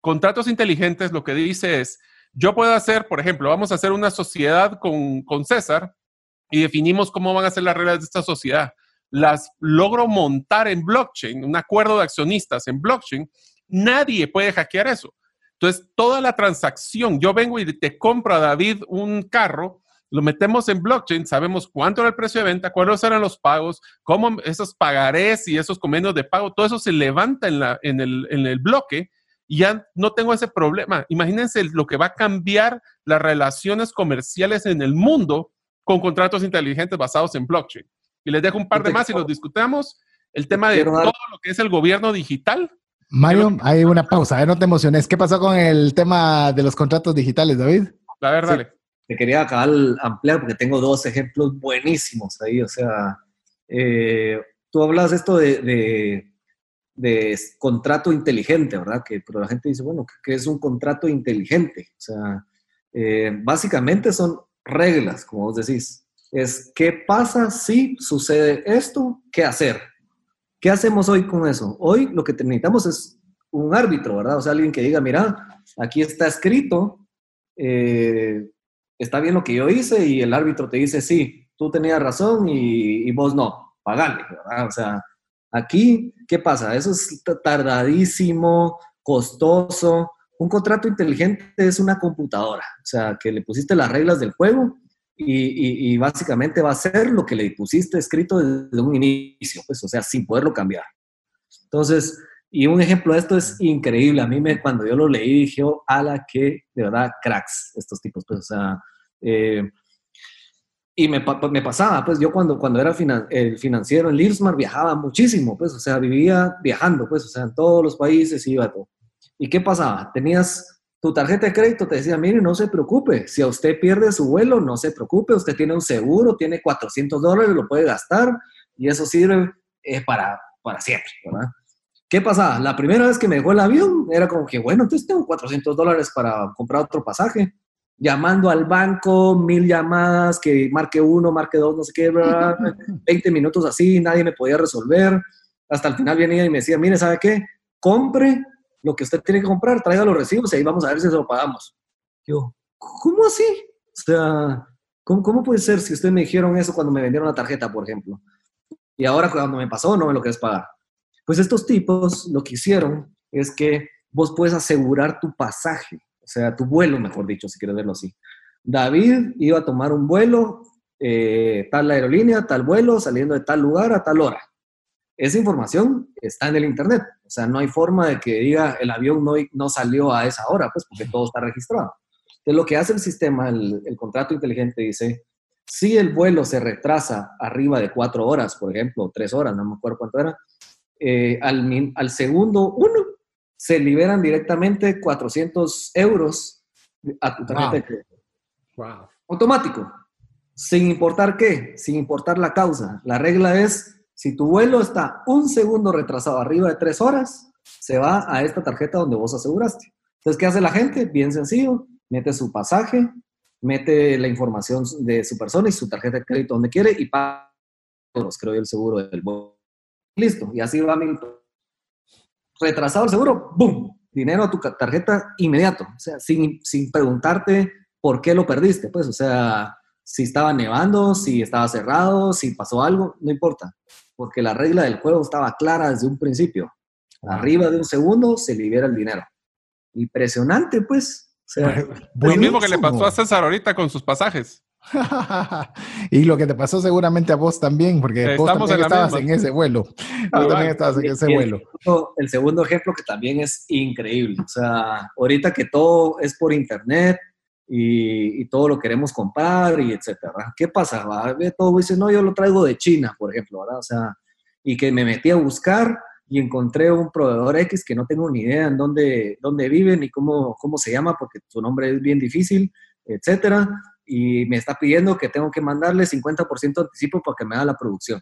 Contratos inteligentes lo que dice es, yo puedo hacer, por ejemplo, vamos a hacer una sociedad con, con César y definimos cómo van a ser las reglas de esta sociedad. Las logro montar en blockchain, un acuerdo de accionistas en blockchain, nadie puede hackear eso. Entonces, toda la transacción, yo vengo y te compro a David un carro, lo metemos en blockchain, sabemos cuánto era el precio de venta, cuáles eran los pagos, cómo esos pagarés y esos convenios de pago, todo eso se levanta en, la, en, el, en el bloque y ya no tengo ese problema. Imagínense lo que va a cambiar las relaciones comerciales en el mundo con contratos inteligentes basados en blockchain. Y les dejo un par de más y los discutamos. El tema de todo lo que es el gobierno digital. Mario, hay una pausa, ¿eh? no te emociones. ¿Qué pasó con el tema de los contratos digitales, David? A ver, dale te quería acabar ampliar porque tengo dos ejemplos buenísimos ahí. O sea, eh, tú hablas esto de, de, contrato inteligente, ¿verdad? Que, pero la gente dice, bueno, ¿qué es un contrato inteligente? O sea, eh, básicamente son reglas, como vos decís. Es qué pasa si sucede esto, qué hacer. ¿Qué hacemos hoy con eso? Hoy lo que necesitamos es un árbitro, ¿verdad? O sea, alguien que diga, mira, aquí está escrito, eh, está bien lo que yo hice y el árbitro te dice, sí, tú tenías razón y, vos no, pagale, ¿verdad? O sea, aquí, ¿qué pasa? Eso es tardadísimo, costoso. Un contrato inteligente es una computadora, o sea, que le pusiste las reglas del juego y, y, básicamente va a ser lo que le pusiste escrito desde un inicio, pues, o sea, sin poderlo cambiar. Entonces, y un ejemplo de esto es increíble. A mí me, cuando yo lo leí dije, oh, ala, que de verdad cracks estos tipos. Pues, o sea, eh, y me, me, pasaba, pues yo cuando, cuando era el financiero en Lirsmar viajaba muchísimo, pues, o sea, vivía viajando, pues, o sea, en todos los países iba todo. ¿Y qué pasaba? Tenías tu tarjeta de crédito, te decía, mire, no se preocupe, si a usted pierde su vuelo, no se preocupe, usted tiene un seguro, tiene 400 dólares, lo puede gastar y eso sirve eh, para, para siempre, ¿verdad? ¿Qué pasa? La primera vez que me dejó el avión era como que, bueno, entonces tengo 400 dólares para comprar otro pasaje. Llamando al banco, mil llamadas, que marque uno, marque dos, no sé qué, 20 minutos así, nadie me podía resolver. Hasta el final venía y me decía, mire, ¿sabe qué? Compre lo que usted tiene que comprar, traiga los recibos y ahí vamos a ver si se lo pagamos. Yo, ¿cómo así? O sea, ¿cómo, ¿cómo puede ser si ustedes me dijeron eso cuando me vendieron la tarjeta, por ejemplo? Y ahora cuando me pasó, no me lo quieres pagar. Pues estos tipos lo que hicieron es que vos puedes asegurar tu pasaje, o sea, tu vuelo, mejor dicho, si quieres verlo así. David iba a tomar un vuelo, eh, tal aerolínea, tal vuelo, saliendo de tal lugar a tal hora. Esa información está en el Internet. O sea, no hay forma de que diga el avión no, no salió a esa hora, pues porque todo está registrado. Entonces, lo que hace el sistema, el, el contrato inteligente dice, si el vuelo se retrasa arriba de cuatro horas, por ejemplo, tres horas, no me acuerdo cuánto era, eh, al, al, segundo uno se liberan directamente 400 euros a tu tarjeta wow. Automático, sin importar qué, sin importar la causa. La regla es, si tu vuelo está un segundo retrasado arriba de tres horas, se va a esta tarjeta donde vos aseguraste. Entonces, ¿qué hace la gente? Bien sencillo, mete su pasaje, mete la información de su persona y su tarjeta de crédito donde quiere y paga creo yo, el seguro del vuelo. Listo, y así va mi retrasado el seguro, ¡boom! Dinero a tu tarjeta inmediato, o sea, sin, sin preguntarte por qué lo perdiste, pues, o sea, si estaba nevando, si estaba cerrado, si pasó algo, no importa, porque la regla del juego estaba clara desde un principio. Arriba de un segundo se libera el dinero. Impresionante, pues. O sea, lo mismo que le pasó a César ahorita con sus pasajes. y lo que te pasó seguramente a vos también, porque vos también estabas en ese vuelo. Ah, también estabas en ese vuelo. El segundo ejemplo que también es increíble. O sea, ahorita que todo es por internet y, todo lo queremos comprar y etcétera. ¿Qué pasa? Todo dice, no, yo lo traigo de China, por ejemplo, ¿verdad? O sea, y que me metí a buscar y encontré un proveedor X que no tengo ni idea en dónde, dónde vive ni cómo, cómo se llama porque su nombre es bien difícil, etcétera, y me está pidiendo que tengo que mandarle 50% de anticipo para que me haga la producción.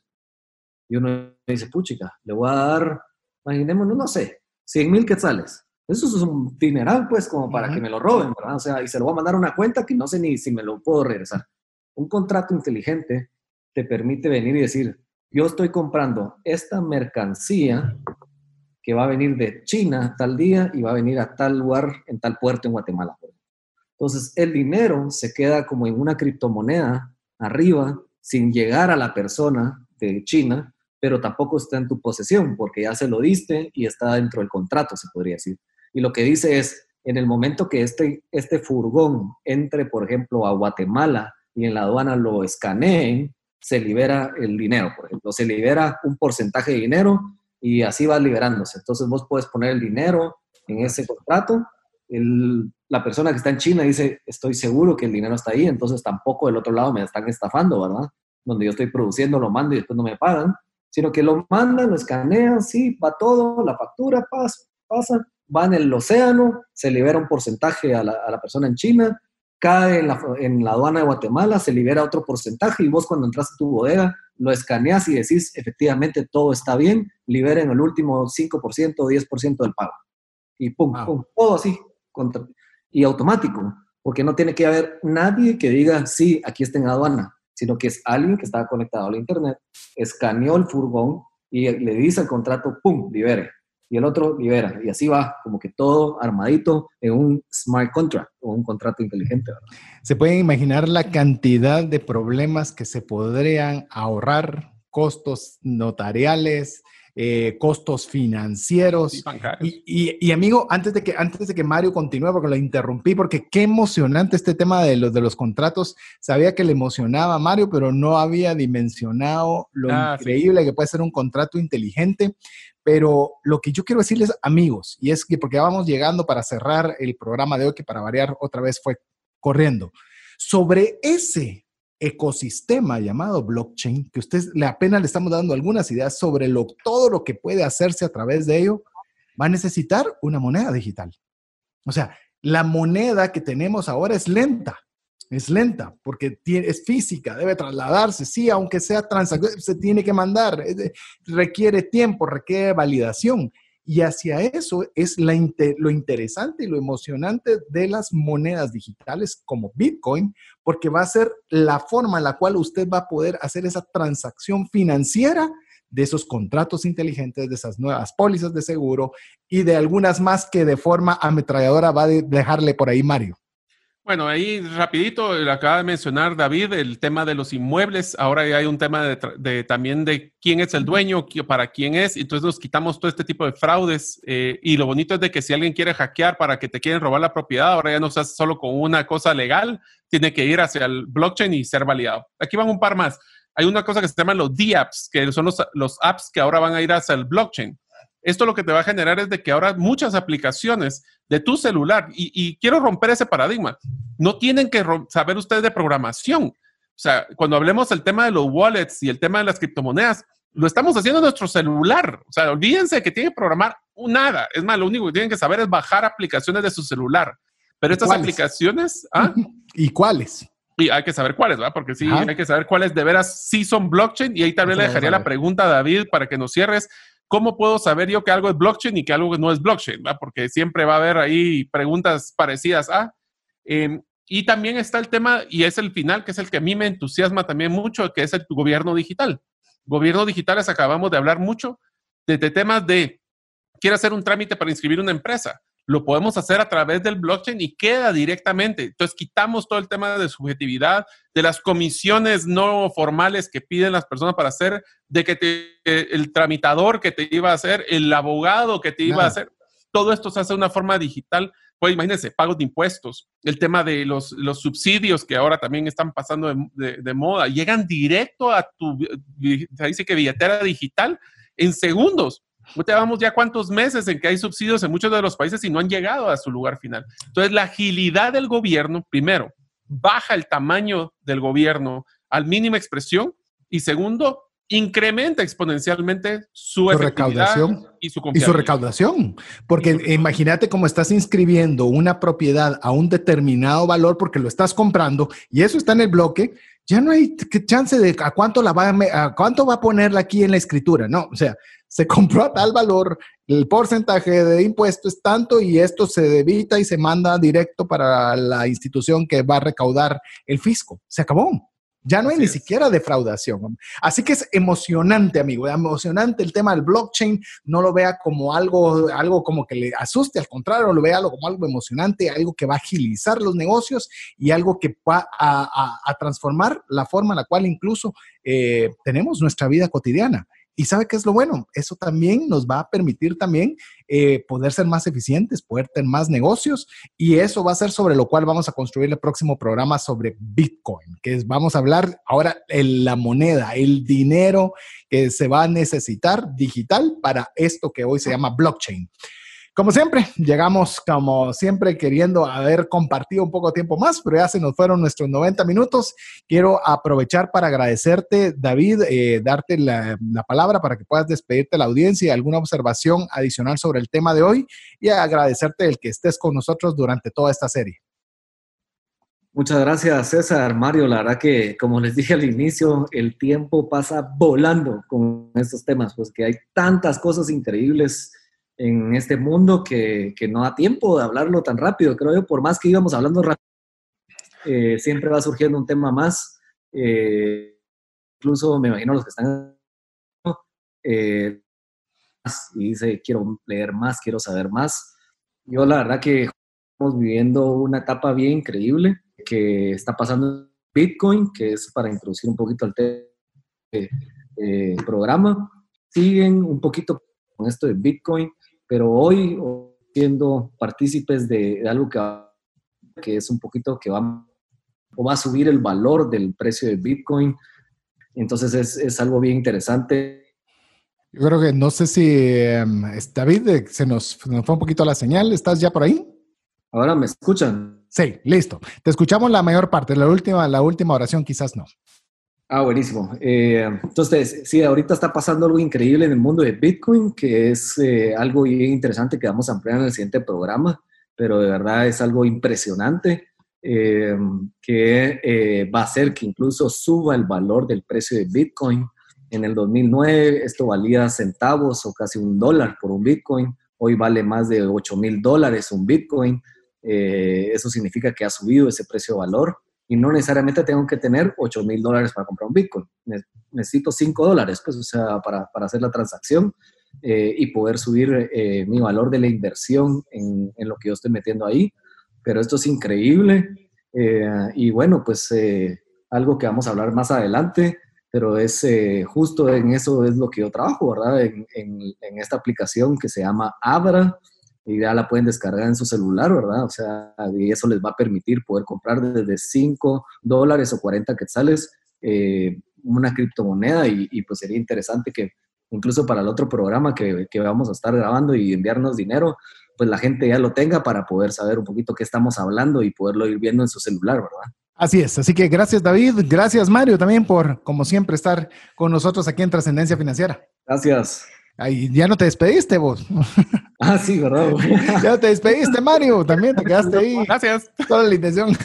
Y uno dice, puchica, le voy a dar, imaginémonos, no sé, 100 mil quetzales. Eso es un dineral, pues, como para que me lo roben, ¿verdad? O sea, y se lo voy a mandar a una cuenta que no sé ni si me lo puedo regresar. Un contrato inteligente te permite venir y decir, yo estoy comprando esta mercancía que va a venir de China tal día y va a venir a tal lugar en tal puerto en Guatemala. Entonces, el dinero se queda como en una criptomoneda arriba sin llegar a la persona de China, pero tampoco está en tu posesión porque ya se lo diste y está dentro del contrato, se podría decir. Y lo que dice es, en el momento que este, este furgón entre, por ejemplo, a Guatemala y en la aduana lo escaneen, se libera el dinero, por ejemplo, se libera un porcentaje de dinero y así va liberándose. Entonces vos puedes poner el dinero en ese contrato. la persona que está en China dice, estoy seguro que el dinero está ahí, entonces tampoco del otro lado me están estafando, ¿verdad? Donde yo estoy produciendo, lo mando y después no me pagan, sino que lo mandan, lo escanean, sí, va todo, la factura pasa, pasa va en el océano, se libera un porcentaje a la, a la persona en China, cae en la, en la, aduana de Guatemala, se libera otro porcentaje y vos cuando entras a tu bodega lo escaneas y decís efectivamente todo está bien, liberen el último 5% o 10% del pago. Y pum, pum, todo así, y automático, porque no tiene que haber nadie que diga, sí, aquí está en aduana, sino que es alguien que estaba conectado al internet, escaneó el furgón y le dice al contrato, pum, libere y el otro libera. Y así va, como que todo armadito en un smart contract o un contrato inteligente. Se pueden imaginar la cantidad de problemas que se podrían ahorrar, costos notariales, eh, costos financieros. Y, y, amigo, antes de, que, antes de que Mario continúe, porque lo interrumpí, porque qué emocionante este tema de los, de los contratos. Sabía que le emocionaba a Mario, pero no había dimensionado lo ah, increíble que puede ser un contrato inteligente. Pero lo que yo quiero decirles, amigos, y es que porque vamos llegando para cerrar el programa de hoy, que para variar otra vez fue corriendo, sobre ese ecosistema llamado blockchain, que usted le apenas le estamos dando algunas ideas sobre todo lo que puede hacerse a través de ello, va a necesitar una moneda digital. O sea, la moneda que tenemos ahora es lenta es lenta porque es física, debe trasladarse, sí, aunque sea transacción, se tiene que mandar, requiere tiempo, requiere validación. Y hacia eso es lo interesante y lo emocionante de las monedas digitales como Bitcoin, porque va a ser la forma en la cual usted va a poder hacer esa transacción financiera de esos contratos inteligentes, de esas nuevas pólizas de seguro y de algunas más que de forma ametralladora va a dejarle por ahí Mario. Bueno, ahí rapidito, acaba de mencionar David el tema de los inmuebles. Ahora ya hay un tema de, también de quién es el dueño, para quién es. Entonces nos quitamos todo este tipo de fraudes. Eh, y lo bonito es de que si alguien quiere hackear para que te quieren robar la propiedad, ahora ya no se hace solo con una cosa legal, tiene que ir hacia el blockchain y ser validado. Aquí van un par más. Hay una cosa que se llama los D-apps, que son los apps que ahora van a ir hacia el blockchain. Esto lo que te va a generar es de que ahora muchas aplicaciones de tu celular, y, quiero romper ese paradigma, No tienen que saber ustedes de programación. O sea, cuando hablemos del tema de los wallets y el tema de las criptomonedas, lo estamos haciendo en nuestro celular. O sea, olvídense que tienen que programar nada. Es más, lo único que tienen que saber es bajar aplicaciones de su celular. Pero estas aplicaciones... ¿ah? ¿Y cuáles? Y hay que saber cuáles, ¿verdad? Porque sí, hay que saber cuáles de veras sí son blockchain. Y ahí también le dejaría la pregunta a David para que nos cierres. ¿Cómo puedo saber yo que algo es blockchain y que algo no es blockchain? ¿verdad? Porque siempre va a haber ahí preguntas parecidas a. Em, y también está el tema, y es el final, que es el que a mí me entusiasma también mucho, que es el gobierno digital. Gobierno digitales, acabamos de hablar mucho de temas de, quiero hacer un trámite para inscribir una empresa lo podemos hacer a través del blockchain y queda directamente. Entonces quitamos todo el tema de subjetividad, de las comisiones no formales que piden las personas para hacer, de que el tramitador que te iba a hacer, el abogado que te iba a hacer. Todo esto se hace de una forma digital. Pues imagínense, pagos de impuestos, el tema de los, los subsidios que ahora también están pasando de, de moda, llegan directo a tu, dice que billetera digital en segundos. Vamos ya cuántos meses en que hay subsidios en muchos de los países y no han llegado a su lugar final. Entonces, la agilidad del gobierno, primero, baja el tamaño del gobierno al mínima expresión y segundo, incrementa exponencialmente su, recaudación y su Y su recaudación. Porque imagínate cómo estás inscribiendo una propiedad a un determinado valor porque lo estás comprando y eso está en el bloque. Ya no hay chance de a cuánto la va a, cuánto va a ponerla aquí en la escritura. No, o sea, se compró a tal valor, el porcentaje de impuesto es tanto y esto se debita y se manda directo para la institución que va a recaudar el fisco. Se acabó. Ya no hay ni siquiera defraudación. Así que es emocionante, amigo, emocionante el tema del blockchain. No lo vea como algo, algo como que le asuste, al contrario, lo vea como algo emocionante, algo que va a agilizar los negocios y algo que va a, transformar la forma en la cual incluso eh, tenemos nuestra vida cotidiana. Y sabe qué es lo bueno, eso también nos va a permitir también eh, poder ser más eficientes, poder tener más negocios y eso va a ser sobre lo cual vamos a construir el próximo programa sobre Bitcoin, que es, vamos a hablar ahora de la moneda, el dinero que se va a necesitar digital para esto que hoy se llama blockchain. Como siempre, llegamos como siempre queriendo haber compartido un poco de tiempo más, pero ya se nos fueron nuestros 90 minutos. Quiero aprovechar para agradecerte, David, eh, darte la, palabra para que puedas despedirte de la audiencia y alguna observación adicional sobre el tema de hoy y agradecerte el que estés con nosotros durante toda esta serie. Muchas gracias, César, Mario. La verdad que, como les dije al inicio, el tiempo pasa volando con estos temas, pues que hay tantas cosas increíbles en este mundo que, no da tiempo de hablarlo tan rápido. Creo yo, por más que íbamos hablando rápido, eh, siempre va surgiendo un tema más. Eh, incluso me imagino los que están eh, y dice, quiero leer más, quiero saber más. Yo la verdad que estamos viviendo una etapa bien increíble que está pasando Bitcoin, que es para introducir un poquito el programa. Siguen un poquito con esto de Bitcoin pero hoy siendo partícipes de, algo que, que, es un poquito que va, o va a subir el valor del precio de Bitcoin. Entonces es, es algo bien interesante. Yo creo que no sé si em, David se nos, nos, fue un poquito la señal. ¿Estás ya por ahí? Ahora me escuchan. Sí, listo. Te escuchamos la mayor parte. La última, la última oración quizás no. Ah, buenísimo. Eh, entonces, sí, ahorita está pasando algo increíble en el mundo de Bitcoin, que es eh, algo bien interesante que vamos a ampliar en el siguiente programa, pero de verdad es algo impresionante eh, que va a hacer que incluso suba el valor del precio de Bitcoin. En el 2009 esto valía centavos o casi un dólar por un Bitcoin. Hoy vale más de 8 mil dólares un Bitcoin. eso significa que ha subido ese precio de valor y no necesariamente tengo que tener 8 mil dólares para comprar un Bitcoin. Necesito 5 dólares, pues, o sea, para, para hacer la transacción eh, y poder subir eh, mi valor de la inversión en, en, lo que yo estoy metiendo ahí. Pero esto es increíble eh, y bueno, pues algo que vamos a hablar más adelante, pero es justo en eso es lo que yo trabajo, ¿verdad? En, en, en esta aplicación que se llama Abra y ya la pueden descargar en su celular, ¿verdad? O sea, y eso les va a permitir poder comprar desde 5 dólares o 40 quetzales eh, una criptomoneda y, y, pues sería interesante que incluso para el otro programa que, que, vamos a estar grabando y enviarnos dinero, pues la gente ya lo tenga para poder saber un poquito qué estamos hablando y poderlo ir viendo en su celular, ¿verdad? Así es, así que gracias David, gracias Mario también por, como siempre, estar con nosotros aquí en Trascendencia Financiera. Gracias. Ay, ya no te despediste vos. Ah, sí, ¿verdad? ya te despediste, Mario. También te quedaste ahí. Gracias. Toda la intención.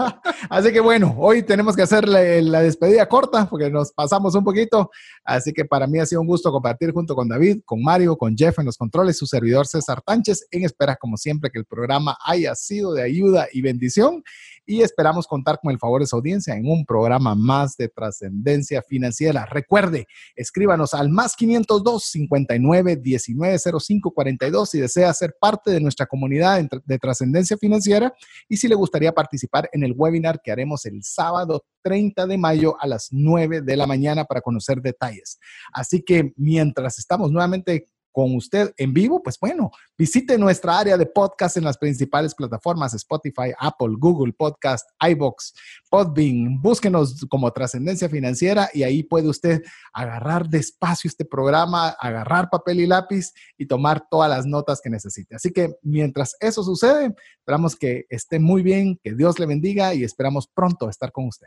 Así que bueno, hoy tenemos que hacer la, despedida corta porque nos pasamos un poquito. Así que para mí ha sido un gusto compartir junto con David, con Mario, con Jeff en los controles, su servidor César Tánchez, en espera, como siempre, que el programa haya sido de ayuda y bendición y esperamos contar con el favor de su audiencia en un programa más de trascendencia financiera. Recuerde, escríbanos al más 502 59 19 05 42 si desea ser parte de nuestra comunidad de trascendencia financiera y si le gustaría participar en el webinar que haremos el sábado 30 de mayo a las 9 de la mañana para conocer detalles. Así que mientras estamos nuevamente con usted en vivo, pues bueno, visite nuestra área de podcast en las principales plataformas Spotify, Apple, Google Podcast, iBox, Podbean. Búsquenos como Trascendencia Financiera y ahí puede usted agarrar despacio este programa, agarrar papel y lápiz y tomar todas las notas que necesite. Así que mientras eso sucede, esperamos que esté muy bien, que Dios le bendiga y esperamos pronto estar con usted.